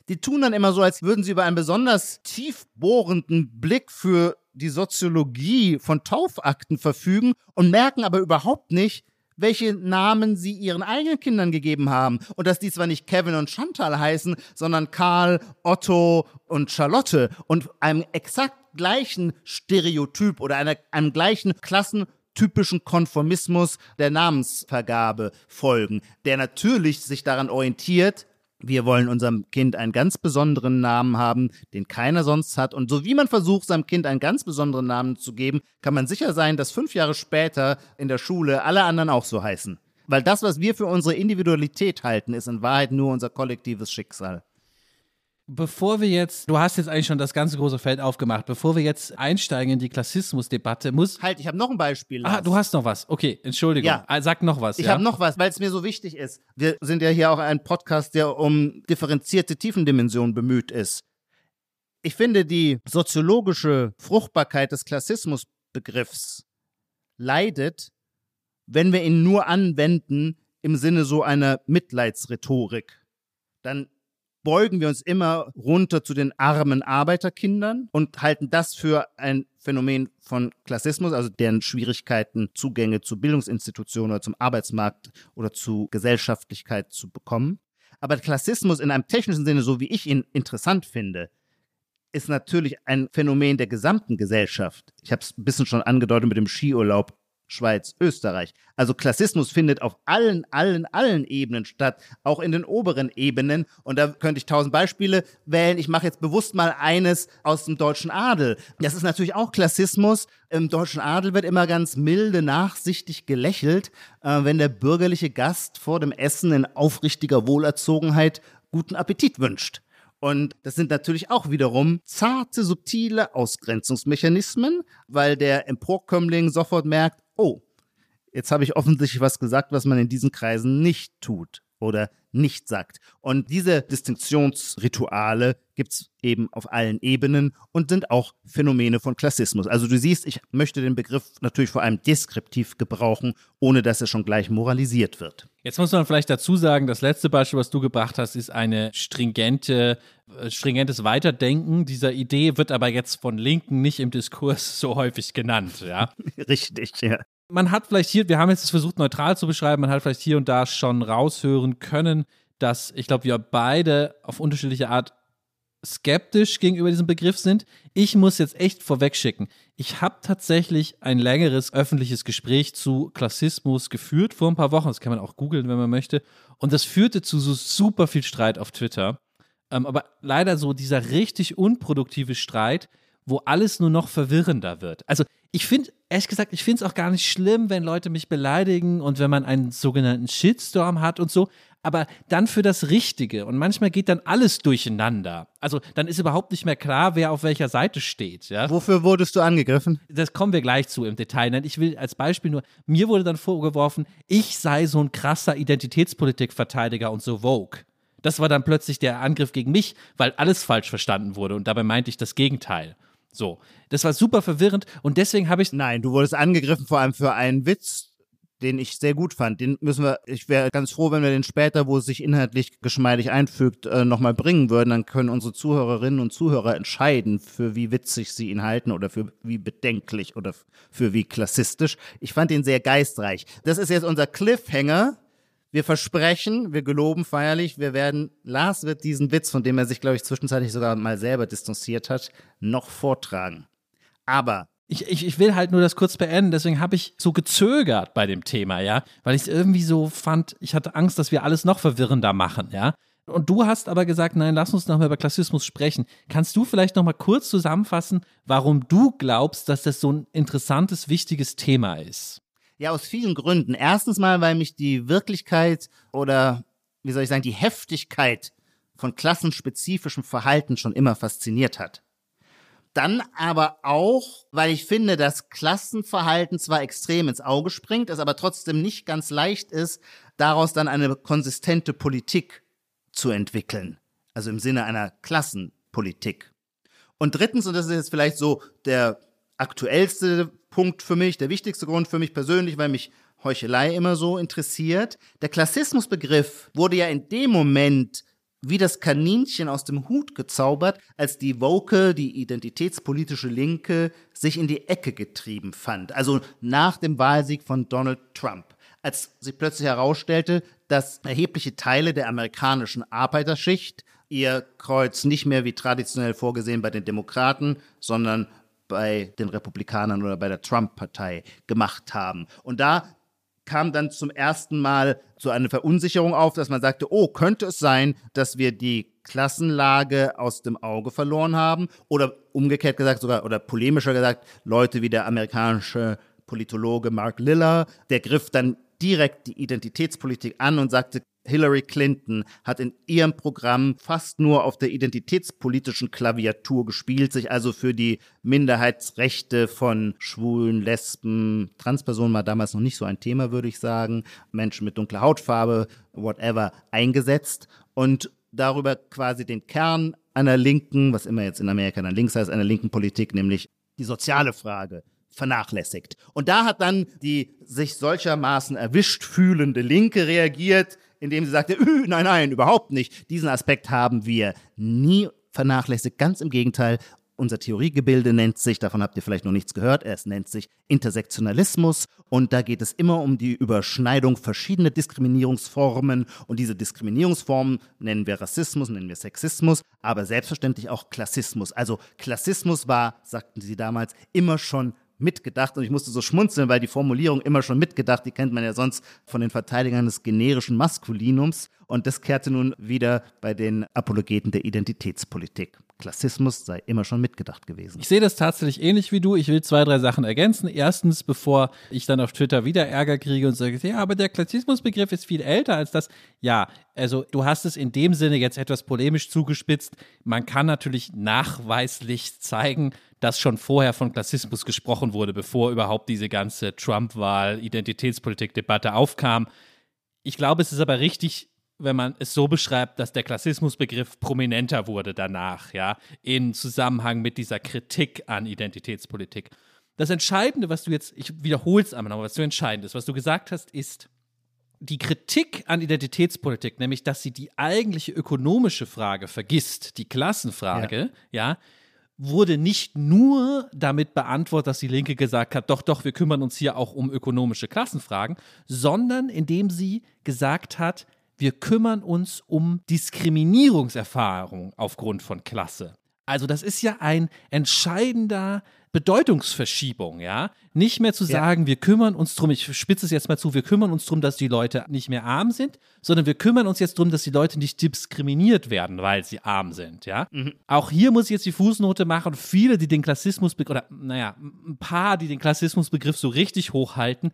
die tun dann immer so, als würden sie über einen besonders tiefbohrenden Blick für die Soziologie von Taufakten verfügen und merken aber überhaupt nicht, welche Namen sie ihren eigenen Kindern gegeben haben. Und dass die zwar nicht Kevin und Chantal heißen, sondern Karl, Otto und Charlotte und einem exakt gleichen Stereotyp oder einer, einem gleichen klassentypischen Konformismus der Namensvergabe folgen, der natürlich sich daran orientiert, wir wollen unserem Kind einen ganz besonderen Namen haben, den keiner sonst hat. Und so wie man versucht, seinem Kind einen ganz besonderen Namen zu geben, kann man sicher sein, dass fünf Jahre später in der Schule alle anderen auch so heißen. Weil das, was wir für unsere Individualität halten, ist in Wahrheit nur unser kollektives Schicksal. Bevor wir jetzt, du hast jetzt eigentlich schon das ganze große Feld aufgemacht, bevor wir jetzt einsteigen in die Klassismusdebatte, muss. Halt, ich habe noch ein Beispiel. Ah, du hast noch was. Okay, Entschuldigung. Ja. Ah, Sag noch was. Ich ja? habe noch was, weil es mir so wichtig ist. Wir sind ja hier auch ein Podcast, der um differenzierte Tiefendimensionen bemüht ist. Ich finde, die soziologische Fruchtbarkeit des Klassismusbegriffs leidet, wenn wir ihn nur anwenden im Sinne so einer Mitleidsrhetorik. Dann beugen wir uns immer runter zu den armen Arbeiterkindern und halten das für ein Phänomen von Klassismus, also deren Schwierigkeiten, Zugänge zu Bildungsinstitutionen oder zum Arbeitsmarkt oder zu Gesellschaftlichkeit zu bekommen. Aber Klassismus in einem technischen Sinne, so wie ich ihn interessant finde, ist natürlich ein Phänomen der gesamten Gesellschaft. Ich habe es ein bisschen schon angedeutet mit dem Skiurlaub Schweiz, Österreich. Also Klassismus findet auf allen, allen, allen Ebenen statt, auch in den oberen Ebenen. Und da könnte ich tausend Beispiele wählen. Ich mache jetzt bewusst mal eines aus dem deutschen Adel. Das ist natürlich auch Klassismus. Im deutschen Adel wird immer ganz milde, nachsichtig gelächelt, äh, wenn der bürgerliche Gast vor dem Essen in aufrichtiger Wohlerzogenheit guten Appetit wünscht. Und das sind natürlich auch wiederum zarte, subtile Ausgrenzungsmechanismen, weil der Emporkömmling sofort merkt, oh, jetzt habe ich offensichtlich was gesagt, was man in diesen Kreisen nicht tut. Oder nicht sagt. Und diese Distinktionsrituale gibt es eben auf allen Ebenen und sind auch Phänomene von Klassismus. Also du siehst, ich möchte den Begriff natürlich vor allem deskriptiv gebrauchen, ohne dass er schon gleich moralisiert wird. Jetzt muss man vielleicht dazu sagen, das letzte Beispiel, was du gebracht hast, ist eine stringente, äh, stringentes Weiterdenken dieser Idee, wird aber jetzt von Linken nicht im Diskurs so häufig genannt, ja. Richtig, ja man hat vielleicht hier, wir haben jetzt versucht neutral zu beschreiben, man hat vielleicht hier und da schon raushören können, dass ich glaube, wir beide auf unterschiedliche Art skeptisch gegenüber diesem Begriff sind. Ich muss jetzt echt vorwegschicken, ich habe tatsächlich ein längeres öffentliches Gespräch zu Klassismus geführt vor ein paar Wochen. Das kann man auch googeln, wenn man möchte. Und das führte zu so super viel Streit auf Twitter. Ähm, aber leider so dieser richtig unproduktive Streit, wo alles nur noch verwirrender wird. Also ich finde, ehrlich gesagt, ich finde es auch gar nicht schlimm, wenn Leute mich beleidigen und wenn man einen sogenannten Shitstorm hat und so. Aber dann für das Richtige. Und manchmal geht dann alles durcheinander. Also dann ist überhaupt nicht mehr klar, wer auf welcher Seite steht. Ja? Wofür wurdest du angegriffen? Das kommen wir gleich zu im Detail. Ich will als Beispiel nur, mir wurde dann vorgeworfen, ich sei so ein krasser Identitätspolitikverteidiger und so Vogue. Das war dann plötzlich der Angriff gegen mich, weil alles falsch verstanden wurde. Und dabei meinte ich das Gegenteil. So, das war super verwirrend und deswegen habe ich. Nein, du wurdest angegriffen vor allem für einen Witz, den ich sehr gut fand. Den müssen wir, ich wäre ganz froh, wenn wir den später, wo es sich inhaltlich geschmeidig einfügt, äh, nochmal bringen würden. Dann können unsere Zuhörerinnen und Zuhörer entscheiden, für wie witzig sie ihn halten oder für wie bedenklich oder für wie klassistisch. Ich fand ihn sehr geistreich. Das ist jetzt unser Cliffhanger. Wir versprechen, wir geloben feierlich, wir werden, Lars wird diesen Witz, von dem er sich, glaube ich, zwischenzeitlich sogar mal selber distanziert hat, noch vortragen. Aber ich, ich, ich will halt nur das kurz beenden, deswegen habe ich so gezögert bei dem Thema, ja, weil ich es irgendwie so fand, ich hatte Angst, dass wir alles noch verwirrender machen, ja. Und du hast aber gesagt, nein, lass uns nochmal über Klassismus sprechen. Kannst du vielleicht nochmal kurz zusammenfassen, warum du glaubst, dass das so ein interessantes, wichtiges Thema ist? Ja, aus vielen Gründen. Erstens mal, weil mich die Wirklichkeit oder, wie soll ich sagen, die Heftigkeit von klassenspezifischem Verhalten schon immer fasziniert hat. Dann aber auch, weil ich finde, dass Klassenverhalten zwar extrem ins Auge springt, es aber trotzdem nicht ganz leicht ist, daraus dann eine konsistente Politik zu entwickeln. Also im Sinne einer Klassenpolitik. Und drittens, und das ist jetzt vielleicht so der aktuellste Punkt für mich, der wichtigste Grund für mich persönlich, weil mich Heuchelei immer so interessiert. Der Klassismusbegriff wurde ja in dem Moment wie das Kaninchen aus dem Hut gezaubert, als die Woke, die identitätspolitische Linke, sich in die Ecke getrieben fand. Also nach dem Wahlsieg von Donald Trump. Als sich plötzlich herausstellte, dass erhebliche Teile der amerikanischen Arbeiterschicht ihr Kreuz nicht mehr wie traditionell vorgesehen bei den Demokraten, sondern bei den Republikanern oder bei der Trump-Partei gemacht haben. Und da kam dann zum ersten Mal so eine Verunsicherung auf, dass man sagte, oh, könnte es sein, dass wir die Klassenlage aus dem Auge verloren haben? Oder umgekehrt gesagt, sogar, oder polemischer gesagt, Leute wie der amerikanische Politologe Mark Liller, der griff dann direkt die Identitätspolitik an und sagte, Hillary Clinton hat in ihrem Programm fast nur auf der identitätspolitischen Klaviatur gespielt, sich also für die Minderheitsrechte von Schwulen, Lesben, Transpersonen war damals noch nicht so ein Thema, würde ich sagen, Menschen mit dunkler Hautfarbe, whatever, eingesetzt und darüber quasi den Kern einer linken, was immer jetzt in Amerika dann links heißt, einer linken Politik, nämlich die soziale Frage vernachlässigt. Und da hat dann die sich solchermaßen erwischt fühlende Linke reagiert, indem sie sagte, nein, nein, überhaupt nicht. Diesen Aspekt haben wir nie vernachlässigt. Ganz im Gegenteil. Unser Theoriegebilde nennt sich, davon habt ihr vielleicht noch nichts gehört, es nennt sich Intersektionalismus und da geht es immer um die Überschneidung verschiedener Diskriminierungsformen und diese Diskriminierungsformen nennen wir Rassismus, nennen wir Sexismus, aber selbstverständlich auch Klassismus. Also Klassismus war, sagten sie damals, immer schon mitgedacht und ich musste so schmunzeln, weil die Formulierung immer schon mitgedacht, die kennt man ja sonst von den Verteidigern des generischen Maskulinums und das kehrte nun wieder bei den Apologeten der Identitätspolitik. Klassismus sei immer schon mitgedacht gewesen. Ich sehe das tatsächlich ähnlich wie du. Ich will zwei, drei Sachen ergänzen. Erstens, bevor ich dann auf Twitter wieder Ärger kriege und sage, ja, aber der Klassismusbegriff ist viel älter als das. Ja, also du hast es in dem Sinne jetzt etwas polemisch zugespitzt. Man kann natürlich nachweislich zeigen, dass schon vorher von Klassismus gesprochen wurde, bevor überhaupt diese ganze Trump-Wahl, Identitätspolitik-Debatte aufkam. Ich glaube, es ist aber richtig, wenn man es so beschreibt, dass der Klassismusbegriff prominenter wurde danach, ja, in Zusammenhang mit dieser Kritik an Identitätspolitik. Das Entscheidende, was du jetzt, ich wiederhole es einmal, aber was so entscheidend ist, was du gesagt hast, ist, die Kritik an Identitätspolitik, nämlich dass sie die eigentliche ökonomische Frage vergisst, die Klassenfrage, ja, ja wurde nicht nur damit beantwortet, dass die Linke gesagt hat, doch, doch, wir kümmern uns hier auch um ökonomische Klassenfragen, sondern indem sie gesagt hat, wir kümmern uns um Diskriminierungserfahrung aufgrund von Klasse. Also das ist ja ein entscheidender Bedeutungsverschiebung, ja. Nicht mehr zu sagen, ja. wir kümmern uns drum, ich spitze es jetzt mal zu, wir kümmern uns drum, dass die Leute nicht mehr arm sind, sondern wir kümmern uns jetzt drum, dass die Leute nicht diskriminiert werden, weil sie arm sind, ja. Mhm. Auch hier muss ich jetzt die Fußnote machen. Viele, die den Klassismusbegriff, oder naja, ein paar, die den Klassismusbegriff so richtig hochhalten,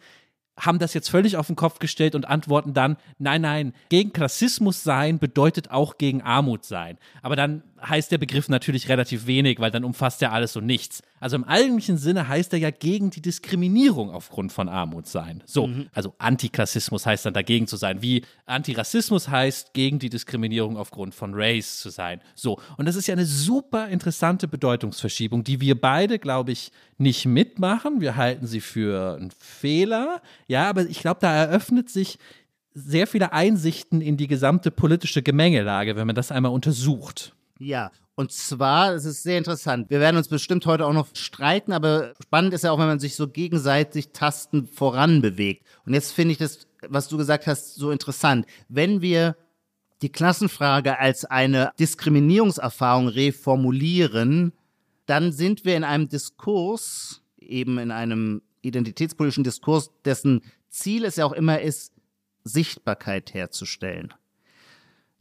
haben das jetzt völlig auf den Kopf gestellt und antworten dann, nein, nein, gegen Klassismus sein bedeutet auch gegen Armut sein. Aber dann heißt der Begriff natürlich relativ wenig, weil dann umfasst er alles und nichts. Also im eigentlichen Sinne heißt er ja gegen die Diskriminierung aufgrund von Armut sein. So, mhm. also Antiklassismus heißt dann dagegen zu sein, wie Antirassismus heißt gegen die Diskriminierung aufgrund von Race zu sein. So, und das ist ja eine super interessante Bedeutungsverschiebung, die wir beide, glaube ich, nicht mitmachen. Wir halten sie für einen Fehler. Ja, aber ich glaube, da eröffnet sich sehr viele Einsichten in die gesamte politische Gemengelage, wenn man das einmal untersucht. Ja, und zwar, es ist sehr interessant. Wir werden uns bestimmt heute auch noch streiten, aber spannend ist ja auch, wenn man sich so gegenseitig tasten voranbewegt. Und jetzt finde ich das, was du gesagt hast, so interessant. Wenn wir die Klassenfrage als eine Diskriminierungserfahrung reformulieren, dann sind wir in einem Diskurs, eben in einem identitätspolitischen Diskurs, dessen Ziel es ja auch immer ist, Sichtbarkeit herzustellen.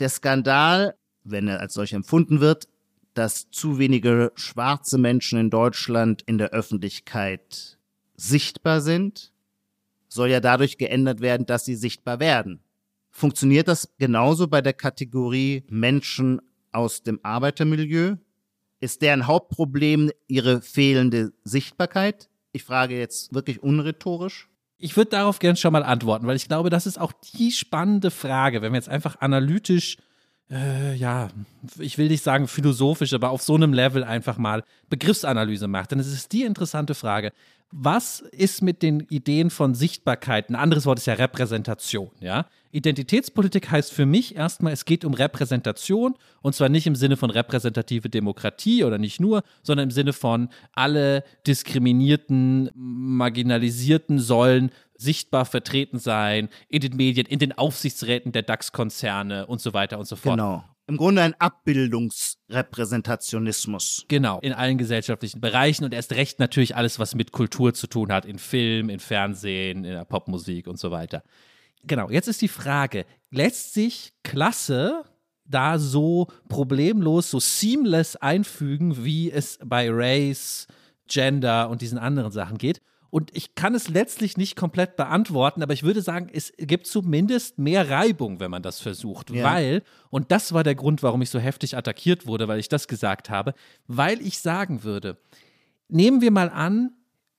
Der Skandal, wenn er als solch empfunden wird, dass zu wenige schwarze Menschen in Deutschland in der Öffentlichkeit sichtbar sind, soll ja dadurch geändert werden, dass sie sichtbar werden. Funktioniert das genauso bei der Kategorie Menschen aus dem Arbeitermilieu? Ist deren Hauptproblem ihre fehlende Sichtbarkeit? Ich frage jetzt wirklich unrhetorisch. Ich würde darauf gerne schon mal antworten, weil ich glaube, das ist auch die spannende Frage, wenn wir jetzt einfach analytisch, äh, ja, ich will nicht sagen philosophisch, aber auf so einem Level einfach mal Begriffsanalyse macht. Denn es ist die interessante Frage, was ist mit den Ideen von Sichtbarkeit? Ein anderes Wort ist ja Repräsentation, ja? Identitätspolitik heißt für mich erstmal, es geht um Repräsentation und zwar nicht im Sinne von repräsentative Demokratie oder nicht nur, sondern im Sinne von alle diskriminierten, marginalisierten sollen sichtbar vertreten sein in den Medien, in den Aufsichtsräten der DAX-Konzerne und so weiter und so fort. Genau. Im Grunde ein Abbildungsrepräsentationismus. Genau, in allen gesellschaftlichen Bereichen und erst recht natürlich alles, was mit Kultur zu tun hat, in Film, in Fernsehen, in der Popmusik und so weiter genau, jetzt ist die Frage, lässt sich Klasse da so problemlos, so seamless einfügen, wie es bei Race, Gender und diesen anderen Sachen geht? Und ich kann es letztlich nicht komplett beantworten, aber ich würde sagen, es gibt zumindest mehr Reibung, wenn man das versucht. Ja. Weil, und das war der Grund, warum ich so heftig attackiert wurde, weil ich das gesagt habe, weil ich sagen würde, nehmen wir mal an,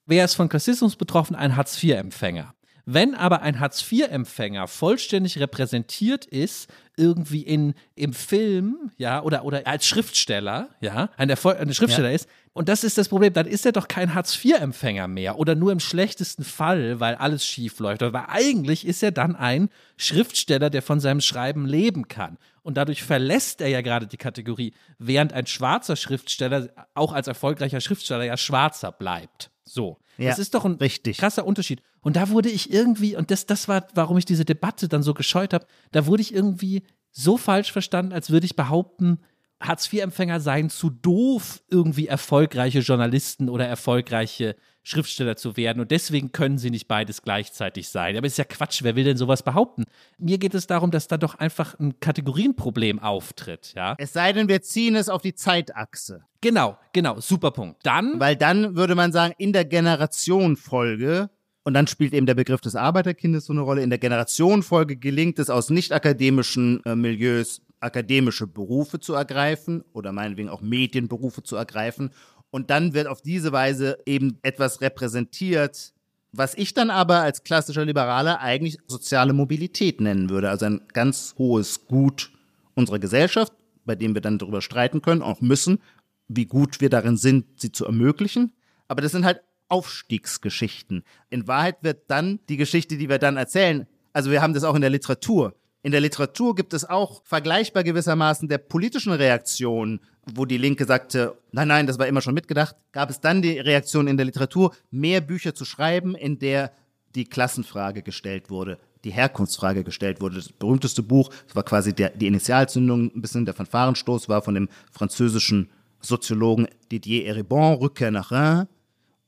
wer ist von Klassismus betroffen? Ein Hartz-IV-Empfänger. Wenn aber ein Hartz-IV-Empfänger vollständig repräsentiert ist, irgendwie in, im Film, ja, oder, oder als Schriftsteller, ja, ein, Erfolg, ein Schriftsteller ja. ist, und das ist das Problem, dann ist er doch kein Hartz-IV-Empfänger mehr oder nur im schlechtesten Fall, weil alles schief läuft. Aber eigentlich ist er dann ein Schriftsteller, der von seinem Schreiben leben kann. Und dadurch verlässt er ja gerade die Kategorie, während ein schwarzer Schriftsteller auch als erfolgreicher Schriftsteller ja schwarzer bleibt. So. Ja, das ist doch ein richtig. krasser Unterschied. Und da wurde ich irgendwie, und das, das war, warum ich diese Debatte dann so gescheut habe, da wurde ich irgendwie so falsch verstanden, als würde ich behaupten, Hartz-IV-Empfänger seien zu doof, irgendwie erfolgreiche Journalisten oder erfolgreiche Schriftsteller zu werden und deswegen können sie nicht beides gleichzeitig sein. Aber ist ja Quatsch, wer will denn sowas behaupten? Mir geht es darum, dass da doch einfach ein Kategorienproblem auftritt, ja. Es sei denn, wir ziehen es auf die Zeitachse. Genau, genau, super Punkt. Dann. Weil dann würde man sagen, in der Generationenfolge und dann spielt eben der Begriff des Arbeiterkindes so eine Rolle. In der Generationenfolge gelingt es aus nicht akademischen äh, Milieus akademische Berufe zu ergreifen oder meinetwegen auch Medienberufe zu ergreifen. Und dann wird auf diese Weise eben etwas repräsentiert, was ich dann aber als klassischer Liberaler eigentlich soziale Mobilität nennen würde. Also ein ganz hohes Gut unserer Gesellschaft, bei dem wir dann darüber streiten können, auch müssen, wie gut wir darin sind, sie zu ermöglichen. Aber das sind halt Aufstiegsgeschichten. In Wahrheit wird dann die Geschichte, die wir dann erzählen, also wir haben das auch in der Literatur. In der Literatur gibt es auch vergleichbar gewissermaßen der politischen Reaktion, wo die Linke sagte, nein, nein, das war immer schon mitgedacht, gab es dann die Reaktion in der Literatur, mehr Bücher zu schreiben, in der die Klassenfrage gestellt wurde, die Herkunftsfrage gestellt wurde. Das berühmteste Buch, das war quasi der, die Initialzündung, ein bisschen der Fanfarenstoß, war von dem französischen Soziologen Didier Eribon, Rückkehr nach Rhin.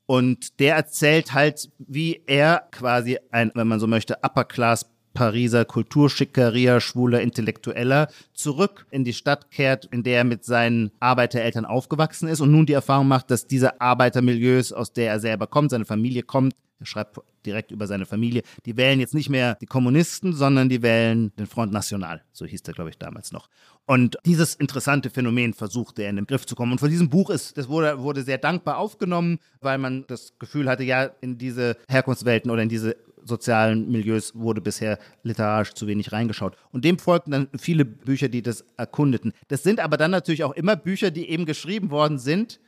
Und der erzählt halt, wie er quasi ein, wenn man so möchte, Upper Class Pariser Kulturschickeria schwuler Intellektueller zurück in die Stadt kehrt, in der er mit seinen Arbeitereltern aufgewachsen ist und nun die Erfahrung macht, dass diese Arbeitermilieus, aus der er selber kommt, seine Familie kommt, er schreibt direkt über seine Familie, die wählen jetzt nicht mehr die Kommunisten, sondern die wählen den Front National, so hieß der, glaube ich, damals noch. Und dieses interessante Phänomen versuchte er in den Griff zu kommen. Und von diesem Buch ist, das wurde, wurde sehr dankbar aufgenommen, weil man das Gefühl hatte, ja, in diese Herkunftswelten oder in diese sozialen Milieus wurde bisher literarisch zu wenig reingeschaut. Und dem folgten dann viele Bücher, die das erkundeten. Das sind aber dann natürlich auch immer Bücher, die eben geschrieben worden sind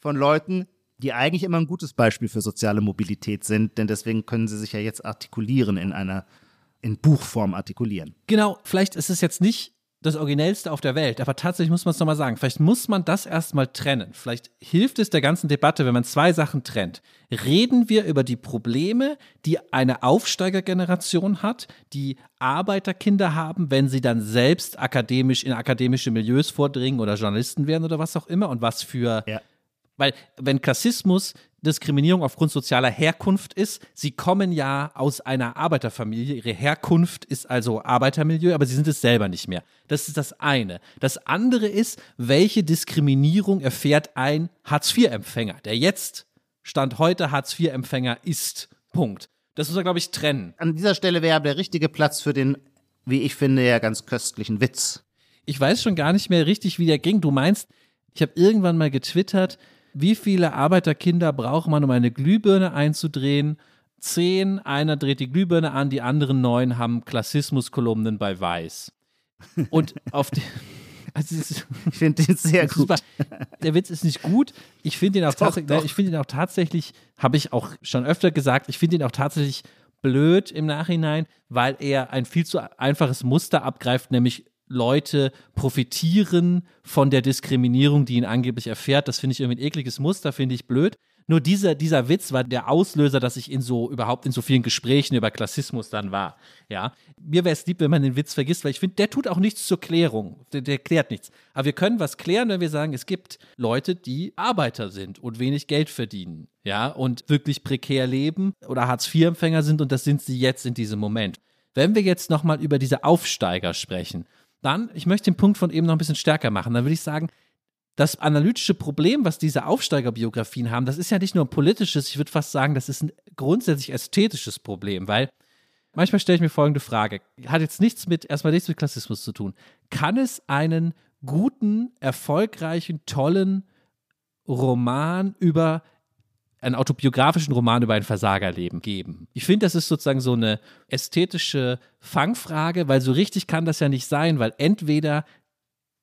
von Leuten, die eigentlich immer ein gutes Beispiel für soziale Mobilität sind, denn deswegen können sie sich ja jetzt artikulieren in einer, in Buchform artikulieren. Genau, vielleicht ist es jetzt nicht das Originellste auf der Welt, aber tatsächlich muss man es nochmal sagen, vielleicht muss man das erstmal trennen. Vielleicht hilft es der ganzen Debatte, wenn man zwei Sachen trennt. Reden wir über die Probleme, die eine Aufsteigergeneration hat, die Arbeiterkinder haben, wenn sie dann selbst akademisch in akademische Milieus vordringen oder Journalisten werden oder was auch immer und was für Ja. Weil, wenn Klassismus Diskriminierung aufgrund sozialer Herkunft ist, sie kommen ja aus einer Arbeiterfamilie, ihre Herkunft ist also Arbeitermilieu, aber sie sind es selber nicht mehr. Das ist das eine. Das andere ist, welche Diskriminierung erfährt ein Hartz-IV-Empfänger, der jetzt, Stand heute Hartz-IV-Empfänger ist. Punkt. Das muss man, glaube ich, trennen. An dieser Stelle wäre der richtige Platz für den, wie ich finde, ja ganz köstlichen Witz. ich weiß schon gar nicht mehr richtig, wie der ging. Du meinst, ich habe irgendwann mal getwittert, wie viele Arbeiterkinder braucht man, um eine Glühbirne einzudrehen? Zehn, einer dreht die Glühbirne an, die anderen neun haben Klassismuskolumnen bei Weiß. Und auf die. Also ist, Ich finde den sehr gut. super. Der Witz ist nicht gut. Ich finde ihn auch Doch, tatsächlich, doch. ich finde ihn auch tatsächlich, habe ich auch schon öfter gesagt, ich finde ihn auch tatsächlich blöd im Nachhinein, weil er ein viel zu einfaches Muster abgreift, nämlich Leute profitieren von der Diskriminierung, die ihn angeblich erfährt. Das finde ich irgendwie ein ekliges Muster, finde ich blöd. Nur dieser, dieser Witz war der Auslöser, dass ich in so überhaupt in so vielen Gesprächen über Klassismus dann war. Ja, mir wäre es lieb, wenn man den Witz vergisst, weil ich finde, der tut auch nichts zur Klärung. Der, der klärt nichts. Aber wir können was klären, wenn wir sagen, es gibt Leute, die Arbeiter sind und wenig Geld verdienen. Ja, und wirklich prekär leben oder Hartz-IV-Empfänger sind und das sind sie jetzt in diesem Moment. Wenn wir jetzt nochmal über diese Aufsteiger sprechen, dann, ich möchte den Punkt von eben noch ein bisschen stärker machen, dann würde ich sagen, das analytische Problem, was diese Aufsteigerbiografien haben, das ist ja nicht nur ein politisches, ich würde fast sagen, das ist ein grundsätzlich ästhetisches Problem, weil manchmal stelle ich mir folgende Frage, hat jetzt nichts mit, erstmal nichts mit Klassismus zu tun. Kann es einen guten, erfolgreichen, tollen Roman über einen autobiografischen Roman über ein Versagerleben geben. Ich finde, das ist sozusagen so eine ästhetische Fangfrage, weil so richtig kann das ja nicht sein, weil entweder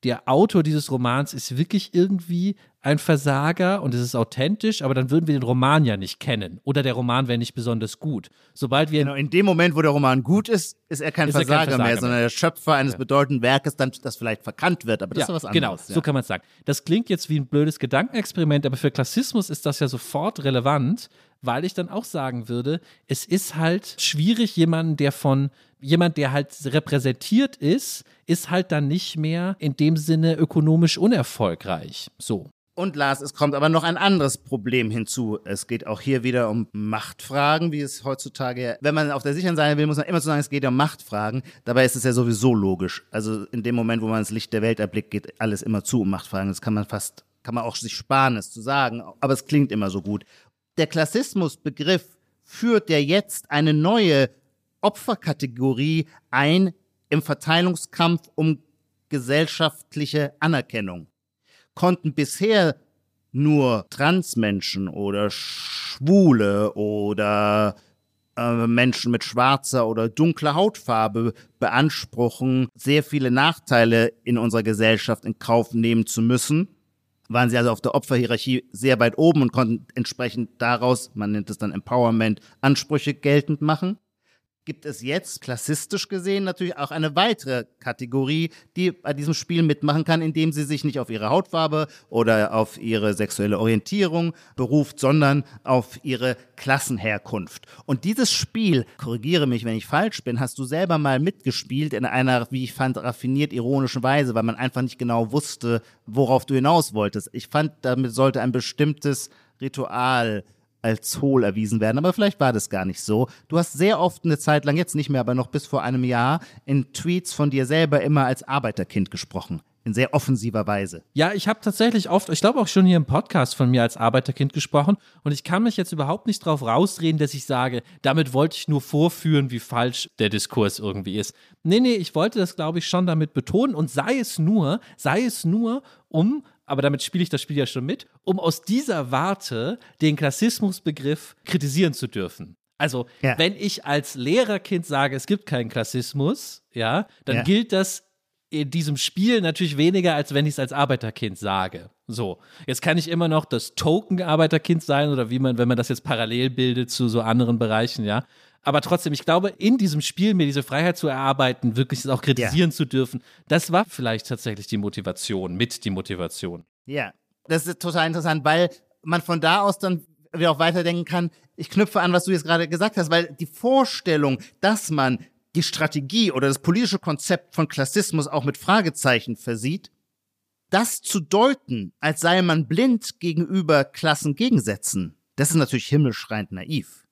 der Autor dieses Romans ist wirklich irgendwie ein Versager und es ist authentisch, aber dann würden wir den Roman ja nicht kennen oder der Roman wäre nicht besonders gut. Sobald wir Genau, in dem Moment, wo der Roman gut ist, ist er kein, Ist er kein Versager, Versager mehr, mehr. sondern der Schöpfer eines bedeutenden Werkes, dann, das vielleicht verkannt wird. Aber das ist ja was Genau, anderes. so kann man es sagen. Das klingt jetzt wie ein blödes Gedankenexperiment, aber für Klassismus ist das ja sofort relevant, weil ich dann auch sagen würde, es ist halt schwierig, jemanden, der von jemand, der halt repräsentiert ist, ist halt dann nicht mehr in dem Sinne ökonomisch unerfolgreich. So. Und Lars, es kommt aber noch ein anderes Problem hinzu. Es geht auch hier wieder um Machtfragen, wie es heutzutage, wenn man auf der sicheren Seite will, muss man immer so sagen, es geht um Machtfragen. Dabei ist es ja sowieso logisch. Also in dem Moment, wo man das Licht der Welt erblickt, geht alles immer zu um Machtfragen. Das kann man fast, kann man auch sich sparen, es zu sagen. Aber es klingt immer so gut. Der Klassismusbegriff führt ja jetzt eine neue Opferkategorie ein im Verteilungskampf um gesellschaftliche Anerkennung konnten bisher nur Transmenschen oder Schwule oder äh, Menschen mit schwarzer oder dunkler Hautfarbe beanspruchen, sehr viele Nachteile in unserer Gesellschaft in Kauf nehmen zu müssen. Waren sie also auf der Opferhierarchie sehr weit oben und konnten entsprechend daraus, man nennt es dann Empowerment, Ansprüche geltend machen gibt es jetzt klassistisch gesehen natürlich auch eine weitere Kategorie, die bei diesem Spiel mitmachen kann, indem sie sich nicht auf ihre Hautfarbe oder auf ihre sexuelle Orientierung beruft, sondern auf ihre Klassenherkunft. Und dieses Spiel, korrigiere mich, wenn ich falsch bin, hast du selber mal mitgespielt in einer, wie ich fand, raffiniert ironischen Weise, weil man einfach nicht genau wusste, worauf du hinaus wolltest. Ich fand, damit sollte ein bestimmtes Ritual als hohl erwiesen werden, aber vielleicht war das gar nicht so. Du hast sehr oft eine Zeit lang, jetzt nicht mehr, aber noch bis vor einem Jahr, in Tweets von dir selber immer als Arbeiterkind gesprochen. In sehr offensiver Weise. Ja, ich habe tatsächlich oft, ich glaube auch schon hier im Podcast von mir als Arbeiterkind gesprochen und ich kann mich jetzt überhaupt nicht drauf rausreden, dass ich sage, damit wollte ich nur vorführen, wie falsch der Diskurs irgendwie ist. Nee, nee, ich wollte das, glaube ich, schon damit betonen und sei es nur, sei es nur, um aber damit spiele ich das Spiel ja schon mit, um aus dieser Warte den Klassismusbegriff kritisieren zu dürfen. Also, Ja. wenn ich als Lehrerkind sage, es gibt keinen Klassismus, ja, dann Ja. gilt das in diesem Spiel natürlich weniger, als wenn ich es als Arbeiterkind sage. So, jetzt kann ich immer noch das Token-Arbeiterkind sein oder wie man, wenn man das jetzt parallel bildet zu so anderen Bereichen, ja. Aber trotzdem, ich glaube, in diesem Spiel mir diese Freiheit zu erarbeiten, wirklich es auch kritisieren zu dürfen, das war vielleicht tatsächlich die Motivation, mit die Motivation. Ja, das ist total interessant, weil man von da aus dann wieder auch weiterdenken kann. Ich knüpfe an, was du jetzt gerade gesagt hast, weil die Vorstellung, dass man die Strategie oder das politische Konzept von Klassismus auch mit Fragezeichen versieht, das zu deuten, als sei man blind gegenüber Klassengegensätzen, das ist natürlich himmelschreiend naiv.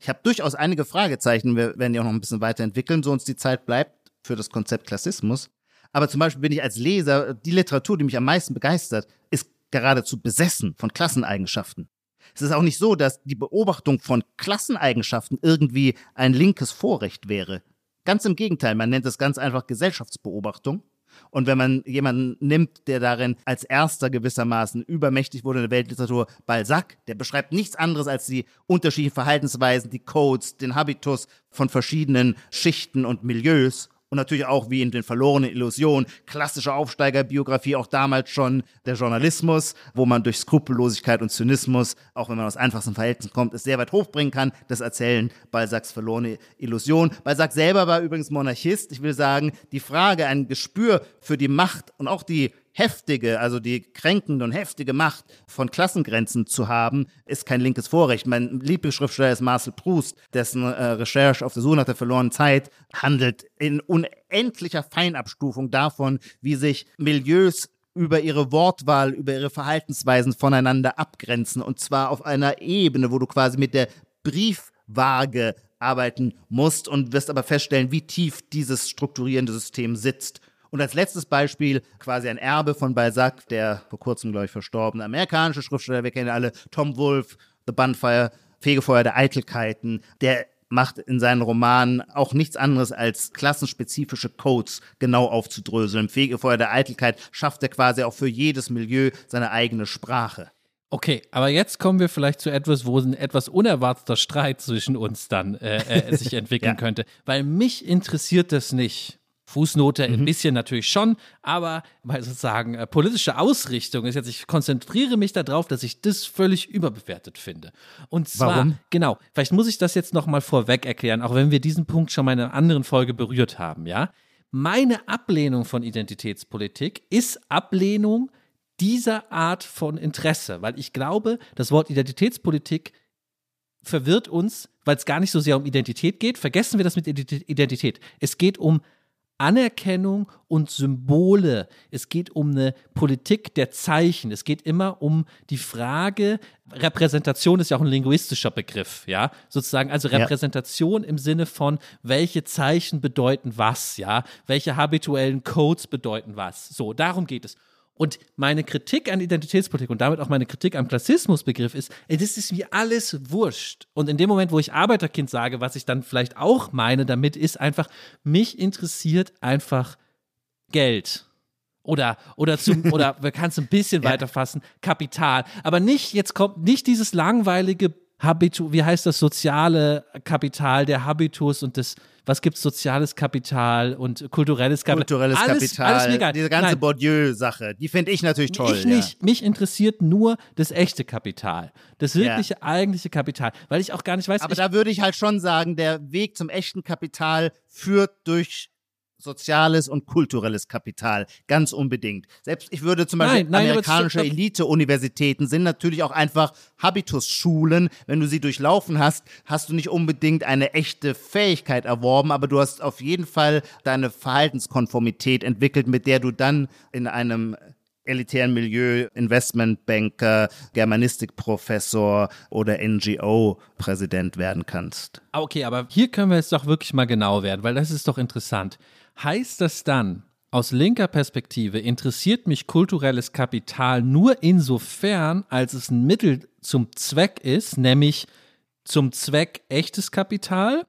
Ich habe durchaus einige Fragezeichen, wir werden die auch noch ein bisschen weiterentwickeln, so uns die Zeit bleibt für das Konzept Klassismus. Aber zum Beispiel bin ich als Leser, die Literatur, die mich am meisten begeistert, ist geradezu besessen von Klasseneigenschaften. Es ist auch nicht so, dass die Beobachtung von Klasseneigenschaften irgendwie ein linkes Vorrecht wäre. Ganz im Gegenteil, man nennt es ganz einfach Gesellschaftsbeobachtung. Und wenn man jemanden nimmt, der darin als erster gewissermaßen übermächtig wurde in der Weltliteratur, Balzac, der beschreibt nichts anderes als die unterschiedlichen Verhaltensweisen, die Codes, den Habitus von verschiedenen Schichten und Milieus. Und natürlich auch wie in den verlorenen Illusionen, klassische Aufsteigerbiografie, auch damals schon der Journalismus, wo man durch Skrupellosigkeit und Zynismus, auch wenn man aus einfachsten Verhältnissen kommt, es sehr weit hochbringen kann. Das erzählen Balzacs verlorene Illusion. Balzac selber war übrigens Monarchist. Ich will sagen, die Frage, ein Gespür für die Macht und auch die heftige, also die kränkende und heftige Macht von Klassengrenzen zu haben, ist kein linkes Vorrecht. Mein Lieblingsschriftsteller ist Marcel Proust, dessen äh, Recherche auf der Suche nach der verlorenen Zeit handelt in unendlicher Feinabstufung davon, wie sich Milieus über ihre Wortwahl, über ihre Verhaltensweisen voneinander abgrenzen. Und zwar auf einer Ebene, wo du quasi mit der Briefwaage arbeiten musst und wirst aber feststellen, wie tief dieses strukturierende System sitzt. Und als letztes Beispiel quasi ein Erbe von Balzac, der vor kurzem, glaube ich, verstorbene amerikanische Schriftsteller, wir kennen alle, Tom Wolfe, The Bunfire, Fegefeuer der Eitelkeiten, der macht in seinen Romanen auch nichts anderes als klassenspezifische Codes genau aufzudröseln. Im Fegefeuer der Eitelkeit schafft er quasi auch für jedes Milieu seine eigene Sprache. Okay, aber jetzt kommen wir vielleicht zu etwas, wo ein etwas unerwarteter Streit zwischen uns dann äh, äh, sich entwickeln Ja. könnte. Weil mich interessiert das nicht. Fußnote ein bisschen natürlich schon, aber mal sozusagen äh, politische Ausrichtung ist jetzt, ich konzentriere mich darauf, dass ich das völlig überbewertet finde. Und zwar, Warum? genau, vielleicht muss ich das jetzt nochmal vorweg erklären, auch wenn wir diesen Punkt schon mal in einer anderen Folge berührt haben, ja. Meine Ablehnung von Identitätspolitik ist Ablehnung dieser Art von Interesse, weil ich glaube, das Wort Identitätspolitik verwirrt uns, weil es gar nicht so sehr um Identität geht. Vergessen wir das mit Identi- Identität. Es geht um Anerkennung und Symbole. Es geht um eine Politik der Zeichen. Es geht immer um die Frage, Repräsentation ist ja auch ein linguistischer Begriff, ja, sozusagen, also Ja. Repräsentation im Sinne von, welche Zeichen bedeuten was, ja, welche habituellen Codes bedeuten was. So, darum geht es. Und meine Kritik an Identitätspolitik und damit auch meine Kritik am Klassismusbegriff ist, ey, das ist mir alles wurscht. Und in dem Moment, wo ich Arbeiterkind sage, was ich dann vielleicht auch meine damit, ist einfach, mich interessiert einfach Geld. Oder, oder zum, oder wir können es ein bisschen weiter fassen, Kapital. Aber nicht, jetzt kommt nicht dieses langweilige Habitu, wie heißt das, soziale Kapital, der Habitus und das, was gibt's, soziales Kapital und kulturelles Kapital. Kulturelles alles, Kapital, Alles mir egal. diese ganze Bourdieu-Sache, die finde ich natürlich toll. ich nicht. Mich interessiert nur das echte Kapital. Das Ja. wirkliche, eigentliche Kapital. Weil ich auch gar nicht weiß, Ja. Aber da würde ich halt schon sagen, der Weg zum echten Kapital führt durch soziales und kulturelles Kapital, ganz unbedingt. Selbst ich würde zum Beispiel Nein, nein, amerikanische Elite-Universitäten sind natürlich auch einfach Habitusschulen. Wenn du sie durchlaufen hast, hast du nicht unbedingt eine echte Fähigkeit erworben, aber du hast auf jeden Fall deine Verhaltenskonformität entwickelt, mit der du dann in einem elitären Milieu Investmentbanker, Germanistikprofessor oder NGO-Präsident werden kannst. Ah, Okay, aber hier können wir jetzt doch wirklich mal genau werden, weil das ist doch interessant. Heißt das dann, aus linker Perspektive interessiert mich kulturelles Kapital nur insofern, als es ein Mittel zum Zweck ist, nämlich zum Zweck echtes Kapital?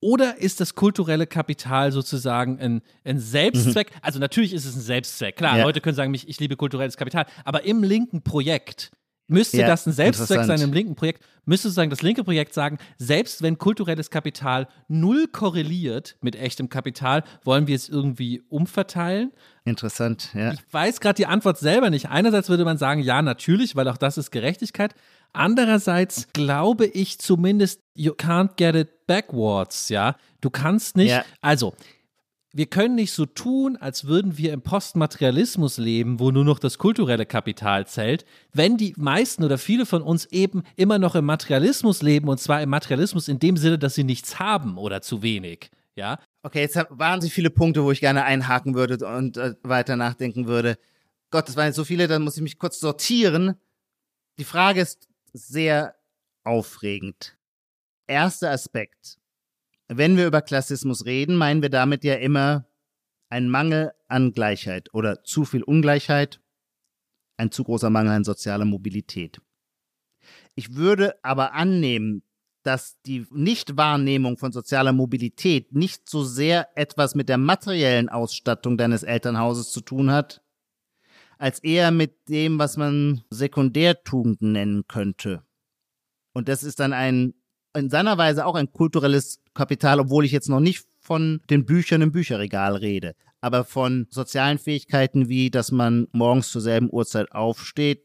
Oder ist das kulturelle Kapital sozusagen ein, ein Selbstzweck? Also natürlich ist es ein Selbstzweck. Klar, Mhm. Ja. Leute können sagen, mich, ich liebe kulturelles Kapital. Aber im linken Projekt müsste Ja, das ein Selbstzweck sein im linken Projekt, müsste sozusagen das linke Projekt sagen, selbst wenn kulturelles Kapital null korreliert mit echtem Kapital, wollen wir es irgendwie umverteilen. Interessant, ja. Ich weiß gerade die Antwort selber nicht. Einerseits würde man sagen, ja, natürlich, weil auch das ist Gerechtigkeit. Andererseits glaube ich zumindest, you can't get it backwards, ja. Du kannst nicht, Ja. also, wir können nicht so tun, als würden wir im Postmaterialismus leben, wo nur noch das kulturelle Kapital zählt, wenn die meisten oder viele von uns eben immer noch im Materialismus leben und zwar im Materialismus in dem Sinne, dass sie nichts haben oder zu wenig, ja. Okay, jetzt waren sie viele Punkte, wo ich gerne einhaken würde und äh, weiter nachdenken würde. Gott, das waren jetzt so viele, dann muss ich mich kurz sortieren. Die Frage ist sehr aufregend. Erster Aspekt. Wenn wir über Klassismus reden, meinen wir damit ja immer einen Mangel an Gleichheit oder zu viel Ungleichheit, ein zu großer Mangel an sozialer Mobilität. Ich würde aber annehmen, dass die Nichtwahrnehmung von sozialer Mobilität nicht so sehr etwas mit der materiellen Ausstattung deines Elternhauses zu tun hat, als eher mit dem, was man Sekundärtugenden nennen könnte. Und das ist dann ein, in seiner Weise auch ein kulturelles Kapital, obwohl ich jetzt noch nicht von den Büchern im Bücherregal rede, aber von sozialen Fähigkeiten wie, dass man morgens zur selben Uhrzeit aufsteht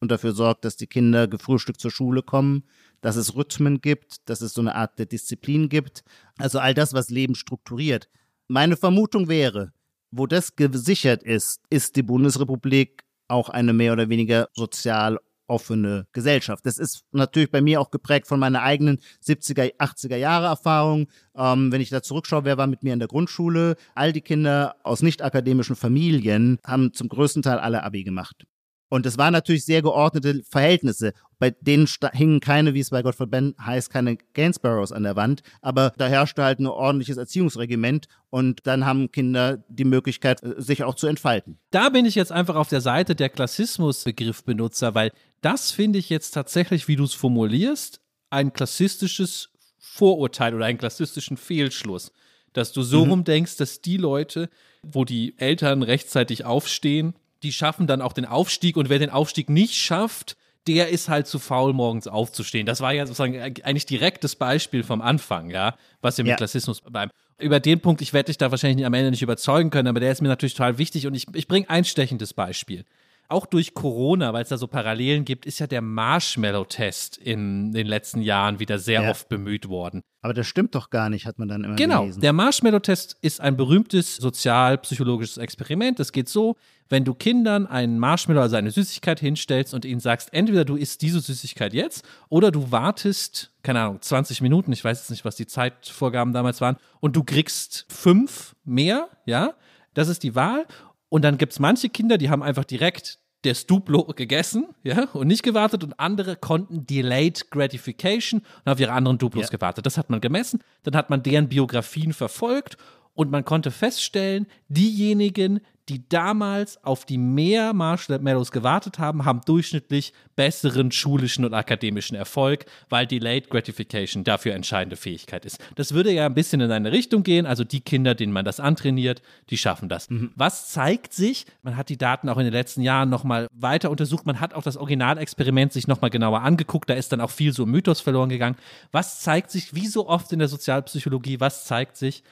und dafür sorgt, dass die Kinder gefrühstückt zur Schule kommen, dass es Rhythmen gibt, dass es so eine Art der Disziplin gibt. Also all das, was Leben strukturiert. Meine Vermutung wäre, wo das gesichert ist, ist die Bundesrepublik auch eine mehr oder weniger sozial offene Gesellschaft. Das ist natürlich bei mir auch geprägt von meiner eigenen 70er, 80er Jahre Erfahrung. Ähm, wenn ich da zurückschaue, wer war mit mir in der Grundschule? All die Kinder aus nicht akademischen Familien haben zum größten Teil alle Abi gemacht. Und es waren natürlich sehr geordnete Verhältnisse. Bei denen hingen keine, wie es bei Gottfried Benn heißt, keine Gainsboroughs an der Wand. Aber da herrschte halt ein ordentliches Erziehungsregiment. Und dann haben Kinder die Möglichkeit, äh, sich auch zu entfalten. Da bin ich jetzt einfach auf der Seite der Klassismusbegriffbenutzer, weil das finde ich jetzt tatsächlich, wie du es formulierst, ein klassistisches Vorurteil oder einen klassistischen Fehlschluss. Dass du so rumdenkst, dass die Leute, wo die Eltern rechtzeitig aufstehen, die schaffen dann auch den Aufstieg und wer den Aufstieg nicht schafft, der ist halt zu faul, morgens aufzustehen. Das war ja sozusagen eigentlich direkt das Beispiel vom Anfang, ja, was wir mit Ja. Klassismus beim. Über den Punkt, ich werde dich da wahrscheinlich am Ende nicht überzeugen können, aber der ist mir natürlich total wichtig und ich, ich bringe ein stechendes Beispiel. Auch durch Corona, weil es da so Parallelen gibt, ist ja der Marshmallow-Test in den letzten Jahren wieder sehr Ja. oft bemüht worden. Aber das stimmt doch gar nicht, hat man dann immer Genau, gelesen. der Marshmallow-Test ist ein berühmtes sozialpsychologisches Experiment. Das geht so, wenn du Kindern einen Marshmallow, also eine Süßigkeit hinstellst und ihnen sagst, entweder du isst diese Süßigkeit jetzt oder du wartest, keine Ahnung, 20 Minuten, ich weiß jetzt nicht, was die Zeitvorgaben damals waren, und du kriegst fünf mehr, ja, das ist die Wahl. Und dann gibt es manche Kinder, die haben einfach direkt das Duplo gegessen, ja, und nicht gewartet und andere konnten Delayed Gratification und auf ihre anderen Duplos Ja. gewartet. Das hat man gemessen, dann hat man deren Biografien verfolgt und man konnte feststellen, diejenigen, die damals auf die mehr Marshmallows gewartet haben, haben durchschnittlich besseren schulischen und akademischen Erfolg, weil Delayed Gratification dafür entscheidende Fähigkeit ist. Das würde ja ein bisschen in eine Richtung gehen, also die Kinder, denen man das antrainiert, die schaffen das. Was zeigt sich? Man hat die Daten auch in den letzten Jahren nochmal weiter untersucht, man hat auch das Originalexperiment sich nochmal genauer angeguckt, da ist dann auch viel so Mythos verloren gegangen. Was zeigt sich, wie so oft in der Sozialpsychologie, was zeigt sich?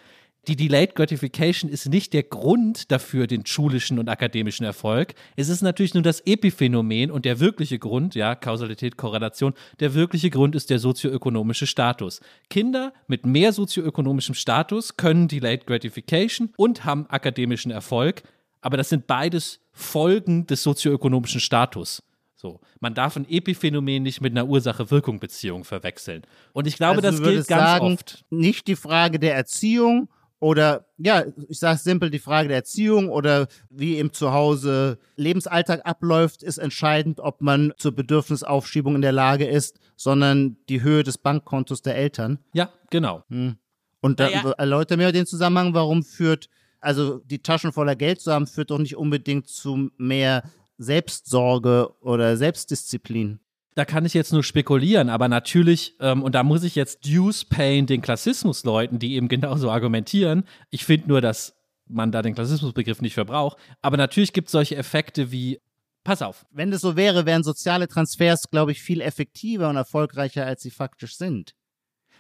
Die Delayed Gratification ist nicht der Grund dafür, den schulischen und akademischen Erfolg. Es ist natürlich nur das Epiphänomen und der wirkliche Grund, ja, Kausalität, Korrelation, der wirkliche Grund ist der sozioökonomische Status. Kinder mit mehr sozioökonomischem Status können Delayed Gratification und haben akademischen Erfolg, aber das sind beides Folgen des sozioökonomischen Status. So, man darf ein Epiphänomen nicht mit einer Ursache-Wirkung-Beziehung verwechseln. Und ich glaube, also das gilt ganz sagen, oft. Nicht die Frage der Erziehung Oder ja, ich sage simpel, die Frage der Erziehung oder wie im Zuhause Lebensalltag abläuft, ist entscheidend, ob man zur Bedürfnisaufschiebung in der Lage ist, sondern die Höhe des Bankkontos der Eltern. Ja, genau. Und da Naja. erläuter mir den Zusammenhang, warum führt, also die Taschen voller Geld zu haben, führt doch nicht unbedingt zu mehr Selbstsorge oder Selbstdisziplin. Da kann ich jetzt nur spekulieren, aber natürlich, ähm, und da muss ich jetzt Deuce Pain den Klassismusleuten, die eben genauso argumentieren. Ich finde nur, dass man da den Klassismusbegriff nicht verbraucht. Aber natürlich gibt es solche Effekte wie, pass auf, Wenn das so wäre, wären soziale Transfers, glaube ich, viel effektiver und erfolgreicher, als sie faktisch sind.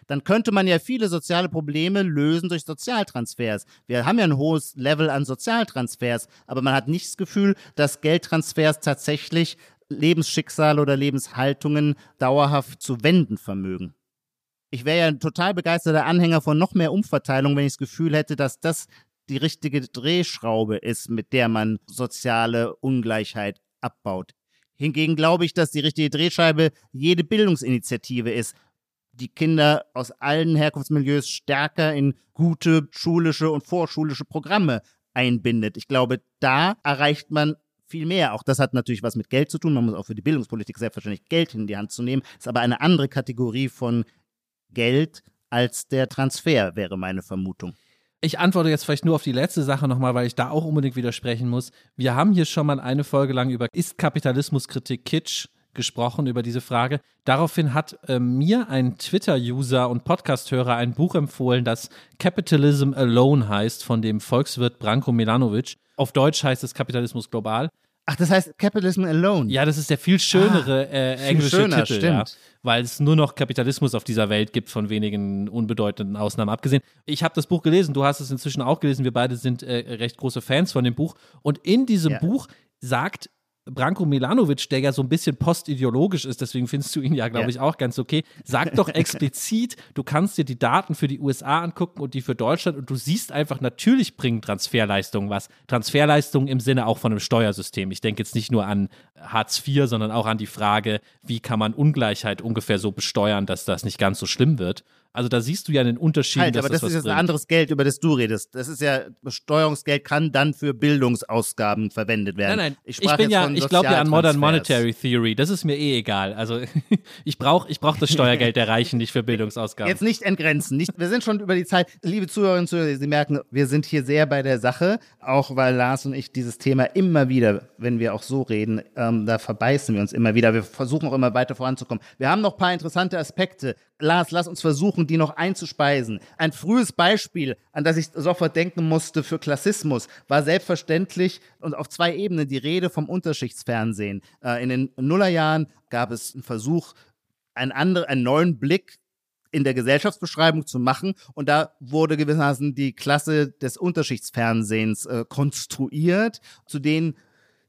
Dann könnte man ja viele soziale Probleme lösen durch Sozialtransfers. Wir haben ja ein hohes Level an Sozialtransfers, aber man hat nicht das Gefühl, dass Geldtransfers tatsächlich Lebensschicksale oder Lebenshaltungen dauerhaft zu wenden vermögen. Ich wäre ja ein total begeisterter Anhänger von noch mehr Umverteilung, wenn ich das Gefühl hätte, dass das die richtige Drehschraube ist, mit der man soziale Ungleichheit abbaut. Hingegen glaube ich, dass die richtige Drehscheibe jede Bildungsinitiative ist, die Kinder aus allen Herkunftsmilieus stärker in gute schulische und vorschulische Programme einbindet. Ich glaube, da erreicht man viel mehr. Auch das hat natürlich was mit Geld zu tun. Man muss auch für die Bildungspolitik selbstverständlich Geld in die Hand zu nehmen. Ist aber eine andere Kategorie von Geld als der Transfer, wäre meine Vermutung. Ich antworte jetzt vielleicht nur auf die letzte Sache nochmal, weil ich da auch unbedingt widersprechen muss. Wir haben hier schon mal eine Folge lang über Ist Kapitalismuskritik Kitsch gesprochen, über diese Frage. Daraufhin hat äh, mir ein Twitter-User und Podcast-Hörer ein Buch empfohlen, das Capitalism Alone heißt, von dem Volkswirt Branko Milanovic. Auf Deutsch heißt es Kapitalismus global. Ach, das heißt Capitalism Alone. Ja, das ist der viel schönere äh, viel englische schöner, Titel, ja, stimmt. weil es nur noch Kapitalismus auf dieser Welt gibt, von wenigen unbedeutenden Ausnahmen abgesehen. Ich habe das Buch gelesen, du hast es inzwischen auch gelesen, wir beide sind äh, recht große Fans von dem Buch. Und in diesem Ja. Buch sagt Branko Milanovic, der ja so ein bisschen postideologisch ist, deswegen findest du ihn ja, glaube Ja. ich, auch ganz okay, sagt doch explizit, du kannst dir die Daten für die USA angucken und die für Deutschland und du siehst einfach, natürlich bringen Transferleistungen was. Transferleistungen im Sinne auch von einem Steuersystem. Ich denke jetzt nicht nur an Hartz IV, sondern auch an die Frage, wie kann man Ungleichheit ungefähr so besteuern, dass das nicht ganz so schlimm wird. Also da siehst du ja einen Unterschied. Halt, aber das, was ist jetzt ein bringt. anderes Geld, über das du redest. Das ist ja, Besteuerungsgeld kann dann für Bildungsausgaben verwendet werden. Nein, nein, ich, sprach bin jetzt ja, von ich glaube ja an Modern. Monetary Theory. Das ist mir eh egal. Also ich brauche ich brauch das Steuergeld der Reichen nicht für Bildungsausgaben. Jetzt nicht entgrenzen. Nicht, wir sind schon über die Zeit. Liebe Zuhörerinnen und Zuhörer, Sie merken, wir sind hier sehr bei der Sache, auch weil Lars und ich dieses Thema immer wieder, wenn wir auch so reden, ähm, da verbeißen wir uns immer wieder. Wir versuchen auch immer weiter voranzukommen. Wir haben noch ein paar interessante Aspekte. Lars, lass uns versuchen, die noch einzuspeisen. Ein frühes Beispiel, an das ich sofort denken musste für Klassismus, war selbstverständlich und auf zwei Ebenen die Rede vom Unterschichtsfernsehen. Äh, in den Nullerjahren gab es einen Versuch, einen, anderen, einen neuen Blick in der Gesellschaftsbeschreibung zu machen. Und da wurde gewissermaßen die Klasse des Unterschichtsfernsehens äh, konstruiert, zu denen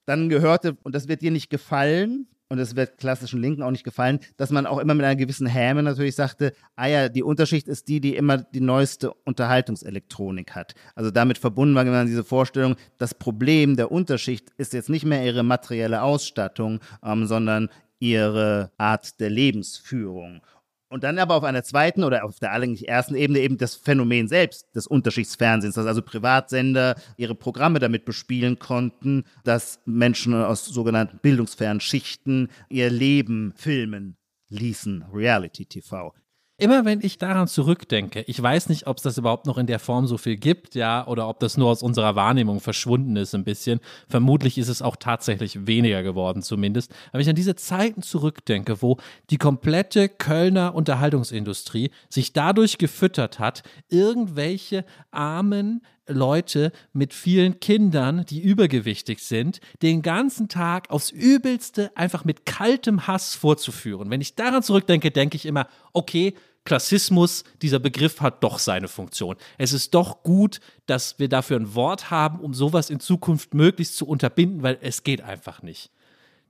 dann gehörte, und das wird dir nicht gefallen, und es wird klassischen Linken auch nicht gefallen, dass man auch immer mit einer gewissen Häme natürlich sagte, ah ja, die Unterschicht ist die, die immer die neueste Unterhaltungselektronik hat. Also damit verbunden war immer diese Vorstellung, das Problem der Unterschicht ist jetzt nicht mehr ihre materielle Ausstattung, ähm, sondern ihre Art der Lebensführung. Und dann aber auf einer zweiten oder auf der eigentlich ersten Ebene eben das Phänomen selbst des Unterschichtsfernsehens, dass also Privatsender ihre Programme damit bespielen konnten, dass Menschen aus sogenannten bildungsfernen Schichten ihr Leben filmen ließen, Reality TV. Immer wenn ich daran zurückdenke, ich weiß nicht, ob es das überhaupt noch in der Form so viel gibt, ja, oder ob das nur aus unserer Wahrnehmung verschwunden ist ein bisschen. Vermutlich ist es auch tatsächlich weniger geworden zumindest. Aber wenn ich an diese Zeiten zurückdenke, wo die komplette Kölner Unterhaltungsindustrie sich dadurch gefüttert hat, irgendwelche armen Leute mit vielen Kindern, die übergewichtig sind, den ganzen Tag aufs Übelste einfach mit kaltem Hass vorzuführen. Wenn ich daran zurückdenke, denke ich immer, okay, Klassismus, dieser Begriff hat doch seine Funktion. Es ist doch gut, dass wir dafür ein Wort haben, um sowas in Zukunft möglichst zu unterbinden, weil es geht einfach nicht.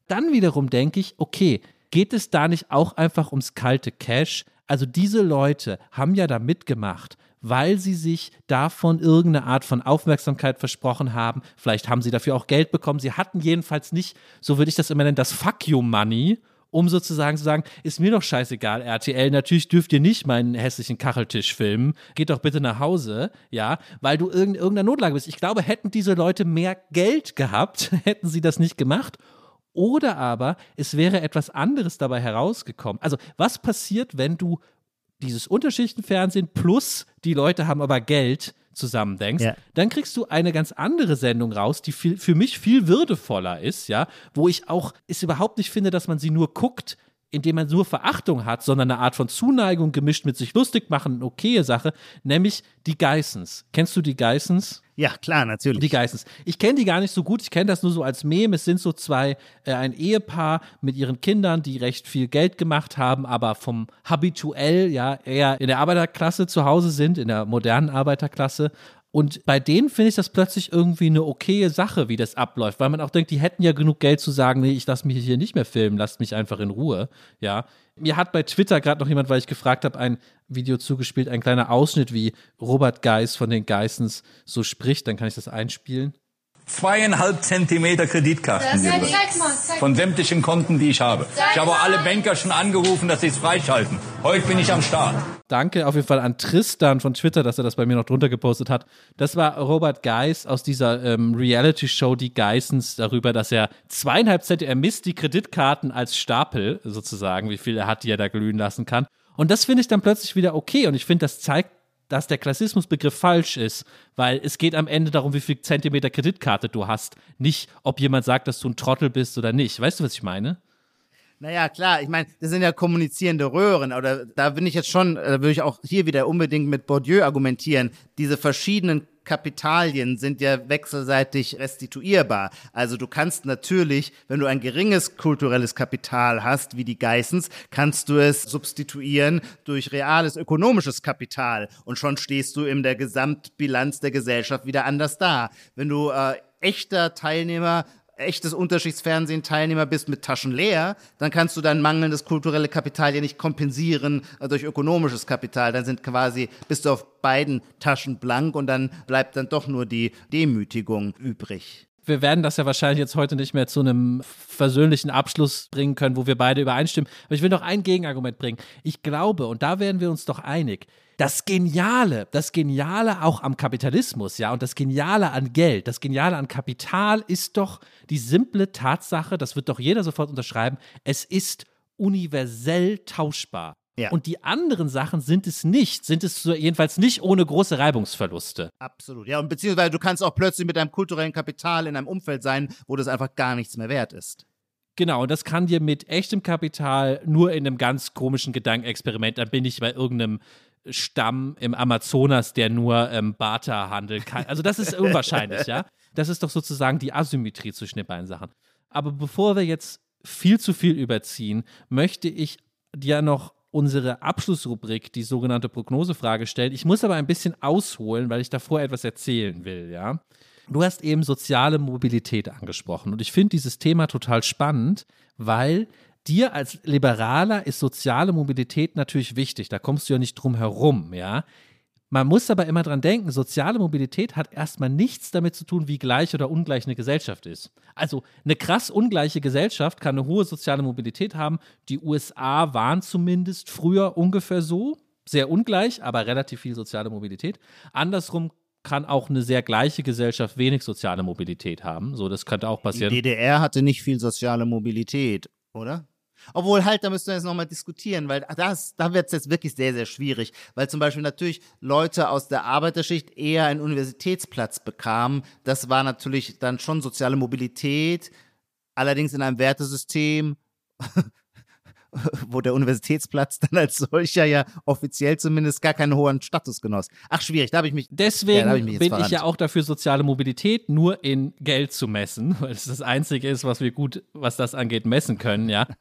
Dann wiederum denke ich, okay, geht es da nicht auch einfach ums kalte Cash? Also diese Leute haben ja da mitgemacht, weil sie sich davon irgendeine Art von Aufmerksamkeit versprochen haben. Vielleicht haben sie dafür auch Geld bekommen. Sie hatten jedenfalls nicht, so würde ich das immer nennen, das Fuck you Money, um sozusagen zu sagen, ist mir doch scheißegal, RTL, natürlich dürft ihr nicht meinen hässlichen Kacheltisch filmen, geht doch bitte nach Hause, ja, weil du in irgendeiner Notlage bist. Ich glaube, hätten diese Leute mehr Geld gehabt, hätten sie das nicht gemacht. Oder aber es wäre etwas anderes dabei herausgekommen. Also, was passiert, wenn du dieses Unterschichtenfernsehen plus die Leute haben aber Geld zusammendenkst, Ja. dann kriegst du eine ganz andere Sendung raus, die viel, für mich viel würdevoller ist, ja, wo ich auch es überhaupt nicht finde, dass man sie nur guckt, indem man nur Verachtung hat, sondern eine Art von Zuneigung gemischt mit sich lustig machen, eine okaye Sache, nämlich die Geissens. Kennst du die Geissens? Ja, klar, natürlich. Die Geissens. Ich kenne die gar nicht so gut, ich kenne das nur so als Meme. Es sind so zwei, äh, ein Ehepaar mit ihren Kindern, die recht viel Geld gemacht haben, aber vom habituell ja eher in der Arbeiterklasse zu Hause sind, in der modernen Arbeiterklasse. Und bei denen finde ich das plötzlich irgendwie eine okaye Sache, wie das abläuft, weil man auch denkt, die hätten ja genug Geld zu sagen, nee, ich lasse mich hier nicht mehr filmen, lasst mich einfach in Ruhe. Ja, mir hat bei Twitter gerade noch jemand, weil ich gefragt habe, ein Video zugespielt, ein kleiner Ausschnitt, wie Robert Geis von den Geissens so spricht. Dann kann ich das einspielen. Zweieinhalb Zentimeter Kreditkarten Von sämtlichen Konten, die ich habe. Ich habe auch alle Banker schon angerufen, dass sie es freischalten. Heute bin ich am Start. Danke auf jeden Fall an Tristan von Twitter, dass er das bei mir noch drunter gepostet hat. Das war Robert Geis aus dieser ähm, Reality-Show Die Geissens darüber, dass er zweieinhalb Cent, er misst die Kreditkarten als Stapel sozusagen, wie viel er hat, die er da glühen lassen kann. Und das finde ich dann plötzlich wieder okay und ich finde, das zeigt, dass der Klassismusbegriff falsch ist, weil es geht am Ende darum, wie viel Zentimeter Kreditkarte du hast, nicht ob jemand sagt, dass du ein Trottel bist oder nicht. Weißt du, was ich meine? Naja, klar, ich meine, das sind ja kommunizierende Röhren, oder da bin ich jetzt schon, da würde ich auch hier wieder unbedingt mit Bourdieu argumentieren. Diese verschiedenen Kapitalien sind ja wechselseitig restituierbar. Also du kannst natürlich, wenn du ein geringes kulturelles Kapital hast, wie die Geissens, kannst du es substituieren durch reales ökonomisches Kapital und schon stehst du in der Gesamtbilanz der Gesellschaft wieder anders da. Wenn du äh, echter Teilnehmer echtes Unterschichtsfernsehen-Teilnehmer bist mit Taschen leer, dann kannst du dein mangelndes kulturelle Kapital ja nicht kompensieren äh, durch ökonomisches Kapital. Dann sind quasi, bist du auf beiden Taschen blank und dann bleibt dann doch nur die Demütigung übrig. wir werden das ja wahrscheinlich jetzt heute nicht mehr zu einem versöhnlichen Abschluss bringen können, wo wir beide übereinstimmen. Aber ich will noch ein Gegenargument bringen. Ich glaube, und da werden wir uns doch einig, das Geniale, das Geniale auch am Kapitalismus, ja, und das Geniale an Geld, das Geniale an Kapital ist doch die simple Tatsache, das wird doch jeder sofort unterschreiben, es ist universell tauschbar. Ja. Und die anderen Sachen sind es nicht, sind es jedenfalls nicht ohne große Reibungsverluste. Absolut. Ja, und beziehungsweise du kannst auch plötzlich mit deinem kulturellen Kapital in einem Umfeld sein, wo das einfach gar nichts mehr wert ist. Genau, und das kann dir mit echtem Kapital nur in einem ganz komischen Gedankenexperiment, dann bin ich bei irgendeinem Stamm im Amazonas, der nur ähm, Barter handeln kann. Also das ist unwahrscheinlich, ja. Das ist doch sozusagen die Asymmetrie zwischen den beiden Sachen. Aber bevor wir jetzt viel zu viel überziehen, möchte ich dir noch unsere Abschlussrubrik, die sogenannte Prognosefrage stellen. Ich muss aber ein bisschen ausholen, weil ich davor etwas erzählen will, ja. Du hast eben soziale Mobilität angesprochen und ich finde dieses Thema total spannend, weil dir als Liberaler ist soziale Mobilität natürlich wichtig. Da kommst du ja nicht drum herum, ja. Man muss aber immer dran denken, soziale Mobilität hat erstmal nichts damit zu tun, wie gleich oder ungleich eine Gesellschaft ist. Also eine krass ungleiche Gesellschaft kann eine hohe soziale Mobilität haben. Die USA waren zumindest früher ungefähr so, sehr ungleich, aber relativ viel soziale Mobilität. Andersrum kann auch eine sehr gleiche Gesellschaft wenig soziale Mobilität haben. So, das könnte auch Die passieren. DDR hatte nicht viel soziale Mobilität, oder? Obwohl halt, da müssen wir jetzt nochmal diskutieren, weil das, da wird es jetzt wirklich sehr, sehr schwierig. Weil zum Beispiel natürlich Leute aus der Arbeiterschicht eher einen Universitätsplatz bekamen. Das war natürlich dann schon soziale Mobilität, allerdings in einem Wertesystem, wo der Universitätsplatz dann als solcher ja offiziell zumindest gar keinen hohen Status genoss. Ach, schwierig, da habe ich mich. Deswegen Ja, ich mich bin verrannt. ich ja auch dafür, soziale Mobilität nur in Geld zu messen, weil es das Einzige ist, was wir gut, was das angeht, messen können, ja.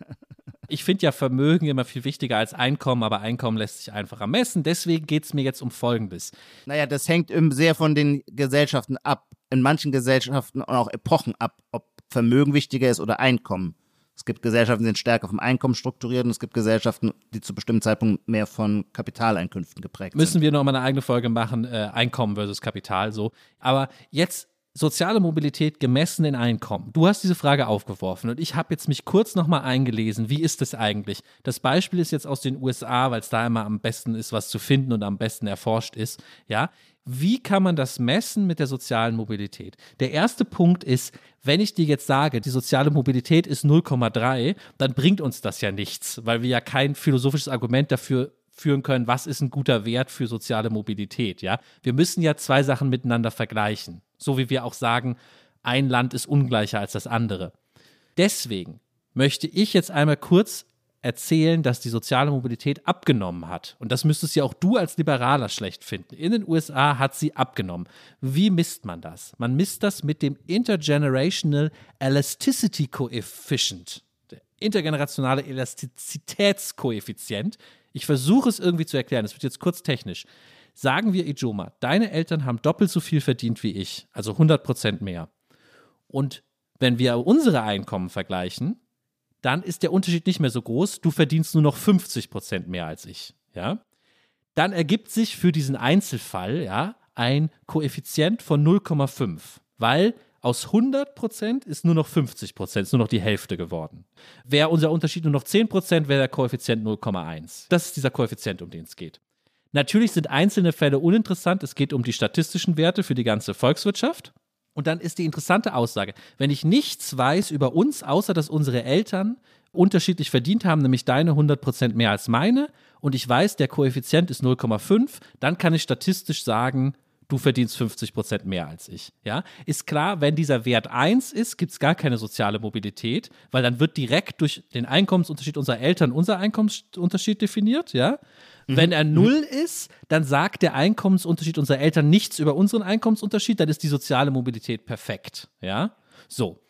Ich finde ja Vermögen immer viel wichtiger als Einkommen, aber Einkommen lässt sich einfacher messen. Deswegen geht es mir jetzt um Folgendes. Naja, das hängt im- sehr von den Gesellschaften ab. In manchen Gesellschaften und auch Epochen ab, ob Vermögen wichtiger ist oder Einkommen. Es gibt Gesellschaften, die sind stärker vom Einkommen strukturiert und es gibt Gesellschaften, die zu bestimmten Zeitpunkten mehr von Kapitaleinkünften geprägt Müssen sind. wir noch mal eine eigene Folge machen, äh, Einkommen versus Kapital, so. Aber jetzt soziale Mobilität gemessen in Einkommen. Du hast diese Frage aufgeworfen und ich habe jetzt mich kurz nochmal eingelesen. Wie ist das eigentlich? Das Beispiel ist jetzt aus den USA, weil es da immer am besten ist, was zu finden und am besten erforscht ist. Ja, wie kann man das messen mit der sozialen Mobilität? Der erste Punkt ist, wenn ich dir jetzt sage, die soziale Mobilität ist 0,3, dann bringt uns das ja nichts, weil wir ja kein philosophisches Argument dafür führen können, was ist ein guter Wert für soziale Mobilität, ja? Wir müssen ja zwei Sachen miteinander vergleichen, so wie wir auch sagen, ein Land ist ungleicher als das andere. Deswegen möchte ich jetzt einmal kurz erzählen, dass die soziale Mobilität abgenommen hat. Und das müsstest ja auch du als Liberaler schlecht finden. In den USA hat sie abgenommen. Wie misst man das? Man misst das mit dem Intergenerational Elasticity Coefficient. Der intergenerationale Elastizitätskoeffizient. Ich versuche es irgendwie zu erklären. Es wird jetzt kurz technisch. Sagen wir, Ijoma, deine Eltern haben doppelt so viel verdient wie ich, also 100 Prozent mehr. Und wenn wir unsere Einkommen vergleichen, dann ist der Unterschied nicht mehr so groß. Du verdienst nur noch 50 Prozent mehr als ich. Ja? Dann ergibt sich für diesen Einzelfall ja, ein Koeffizient von 0,5, weil aus 100 Prozent ist nur noch 50 Prozent, ist nur noch die Hälfte geworden. Wäre unser Unterschied nur noch 10 Prozent, wäre der Koeffizient 0,1. Das ist dieser Koeffizient, um den es geht. Natürlich sind einzelne Fälle uninteressant. Es geht um die statistischen Werte für die ganze Volkswirtschaft. Und dann ist die interessante Aussage, wenn ich nichts weiß über uns, außer dass unsere Eltern unterschiedlich verdient haben, nämlich deine 100% mehr als meine, und ich weiß, der Koeffizient ist 0,5, dann kann ich statistisch sagen, du verdienst 50 Prozent mehr als ich. Ja, ist klar, wenn dieser Wert 1 ist, gibt es gar keine soziale Mobilität, weil dann wird direkt durch den Einkommensunterschied unserer Eltern unser Einkommensunterschied definiert. Ja, Mhm. Wenn er null ist, dann sagt der Einkommensunterschied unserer Eltern nichts über unseren Einkommensunterschied, dann ist die soziale Mobilität perfekt. Ja? So.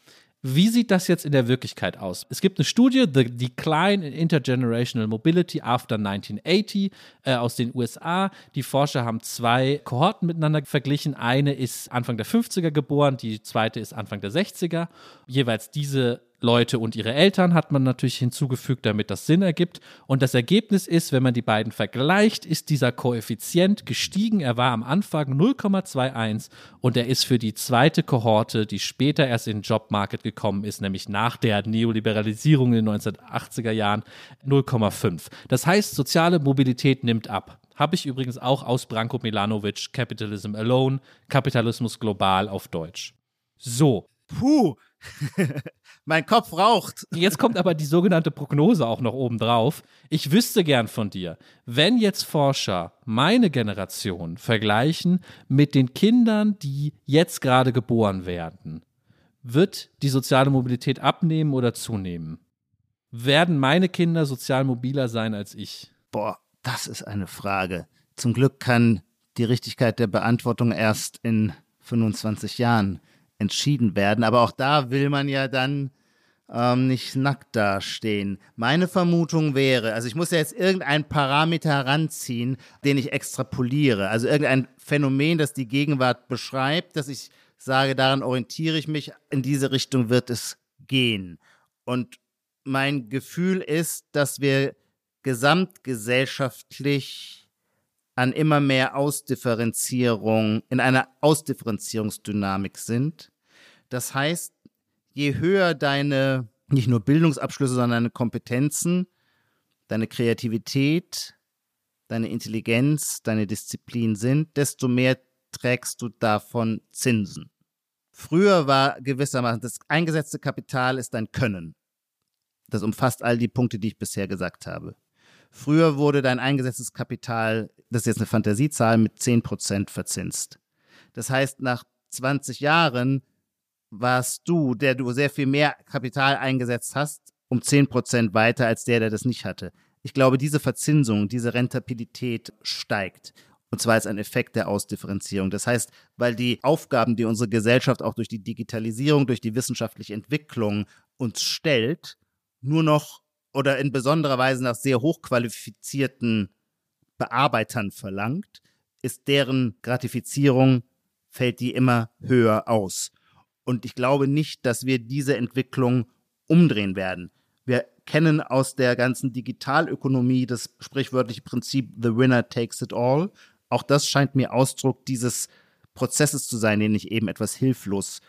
Wie sieht das jetzt in der Wirklichkeit aus? Es gibt eine Studie, The Decline in Intergenerational Mobility After 1980 äh, aus den USA. Die Forscher haben zwei Kohorten miteinander verglichen. Eine ist Anfang der 50er geboren, die zweite ist Anfang der 60er. Jeweils diese Leute und ihre Eltern hat man natürlich hinzugefügt, damit das Sinn ergibt. Und das Ergebnis ist, wenn man die beiden vergleicht, ist dieser Koeffizient gestiegen. Er war am Anfang 0,21 und er ist für die zweite Kohorte, die später erst in den Jobmarket gekommen ist, nämlich nach der Neoliberalisierung in den 1980er Jahren, 0,5. Das heißt, soziale Mobilität nimmt ab. Habe ich übrigens auch aus Branko Milanovic, Capitalism Alone, Kapitalismus global auf Deutsch. So. Puh, mein Kopf raucht. Jetzt kommt aber die sogenannte Prognose auch noch oben drauf. Ich wüsste gern von dir, wenn jetzt Forscher meine Generation vergleichen mit den Kindern, die jetzt gerade geboren werden, wird die soziale Mobilität abnehmen oder zunehmen? Werden meine Kinder sozial mobiler sein als ich? Boah, das ist eine Frage. Zum Glück kann die Richtigkeit der Beantwortung erst in 25 Jahren entschieden werden. Aber auch da will man ja dann ähm, nicht nackt dastehen. Meine Vermutung wäre, also ich muss ja jetzt irgendeinen Parameter heranziehen, den ich extrapoliere. Also irgendein Phänomen, das die Gegenwart beschreibt, dass ich sage, daran orientiere ich mich, in diese Richtung wird es gehen. Und mein Gefühl ist, dass wir gesamtgesellschaftlich an immer mehr Ausdifferenzierung, in einer Ausdifferenzierungsdynamik sind. Das heißt, je höher deine, nicht nur Bildungsabschlüsse, sondern deine Kompetenzen, deine Kreativität, deine Intelligenz, deine Disziplin sind, desto mehr trägst du davon Zinsen. Früher war gewissermaßen das eingesetzte Kapital ist dein Können. Das umfasst all die Punkte, die ich bisher gesagt habe. Früher wurde dein eingesetztes Kapital, das ist jetzt eine Fantasiezahl, mit 10% verzinst. Das heißt, nach 20 Jahren warst du, der du sehr viel mehr Kapital eingesetzt hast, um 10% weiter als der, der das nicht hatte. Ich glaube, diese Verzinsung, diese Rentabilität steigt. Und zwar als ein Effekt der Ausdifferenzierung. Das heißt, weil die Aufgaben, die unsere Gesellschaft auch durch die Digitalisierung, durch die wissenschaftliche Entwicklung uns stellt, nur noch oder in besonderer Weise nach sehr hochqualifizierten Bearbeitern verlangt, ist deren Gratifizierung, fällt die immer höher aus. Und ich glaube nicht, dass wir diese Entwicklung umdrehen werden. Wir kennen aus der ganzen Digitalökonomie das sprichwörtliche Prinzip The Winner takes it all. Auch das scheint mir Ausdruck dieses Prozesses zu sein, den ich eben etwas hilflos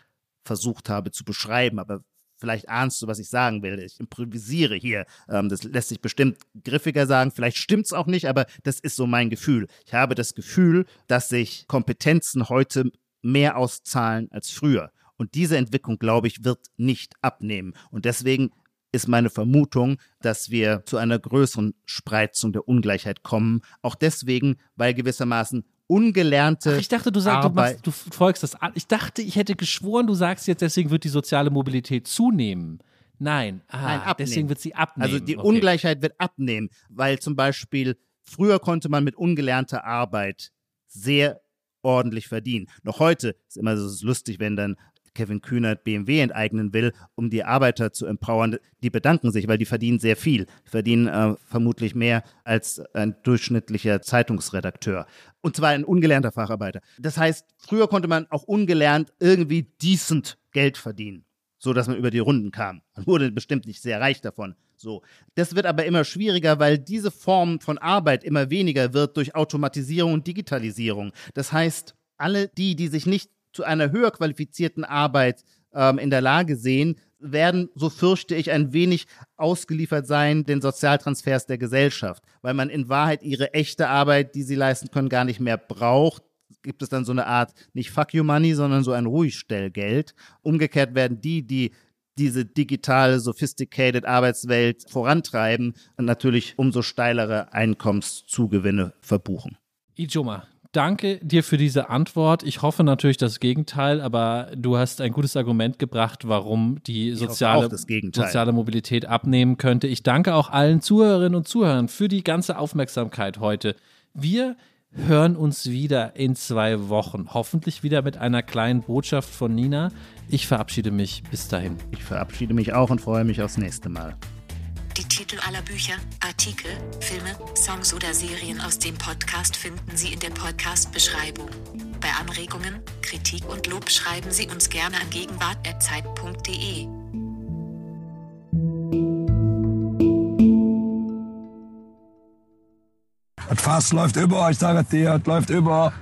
versucht habe zu beschreiben, aber Vielleicht ahnst du, was ich sagen will. Ich improvisiere hier. Ähm, das lässt sich bestimmt griffiger sagen. Vielleicht stimmt es auch nicht, aber das ist so mein Gefühl. Ich habe das Gefühl, dass sich Kompetenzen heute mehr auszahlen als früher. Und diese Entwicklung, glaube ich, wird nicht abnehmen. Und deswegen ist meine Vermutung, dass wir zu einer größeren Spreizung der Ungleichheit kommen. Auch deswegen, weil gewissermaßen ungelernte. Ach, ich dachte, du sagst, du, machst, du folgst das an. Ich dachte, ich hätte geschworen, du sagst jetzt, deswegen wird die soziale Mobilität zunehmen. Nein, ah, Nein deswegen wird sie abnehmen. Also die okay. Ungleichheit wird abnehmen, weil zum Beispiel früher konnte man mit ungelernter Arbeit sehr ordentlich verdienen. Noch heute ist immer so lustig, wenn dann Kevin Kühnert BMW enteignen will, um die Arbeiter zu empowern, die bedanken sich, weil die verdienen sehr viel. Die verdienen äh, vermutlich mehr als ein durchschnittlicher Zeitungsredakteur. Und zwar ein ungelernter Facharbeiter. Das heißt, früher konnte man auch ungelernt irgendwie decent Geld verdienen, so dass man über die Runden kam. Man wurde bestimmt nicht sehr reich davon. So. Das wird aber immer schwieriger, weil diese Form von Arbeit immer weniger wird durch Automatisierung und Digitalisierung. Das heißt, alle die, die sich nicht zu einer höher qualifizierten Arbeit ähm, in der Lage sehen, werden, so fürchte ich, ein wenig ausgeliefert sein den Sozialtransfers der Gesellschaft, weil man in Wahrheit ihre echte Arbeit, die sie leisten können, gar nicht mehr braucht. Gibt es dann so eine Art, nicht Fuck You Money, sondern so ein Ruhigstellgeld. Umgekehrt werden die, die diese digitale, sophisticated Arbeitswelt vorantreiben, natürlich umso steilere Einkommenszugewinne verbuchen. Ijoma, danke dir für diese Antwort. Ich hoffe natürlich das Gegenteil, aber du hast ein gutes Argument gebracht, warum die soziale, soziale Mobilität abnehmen könnte. Ich danke auch allen Zuhörerinnen und Zuhörern für die ganze Aufmerksamkeit heute. Wir hören uns wieder in zwei Wochen. Hoffentlich wieder mit einer kleinen Botschaft von Nina. Ich verabschiede mich. Bis dahin. Ich verabschiede mich auch und freue mich aufs nächste Mal. Die Titel aller Bücher, Artikel, Filme, Songs oder Serien aus dem Podcast finden Sie in der Podcast-Beschreibung. Bei Anregungen, Kritik und Lob schreiben Sie uns gerne an gegenwart.zeit.de. Das Fass läuft über, ich sage dir, es läuft über.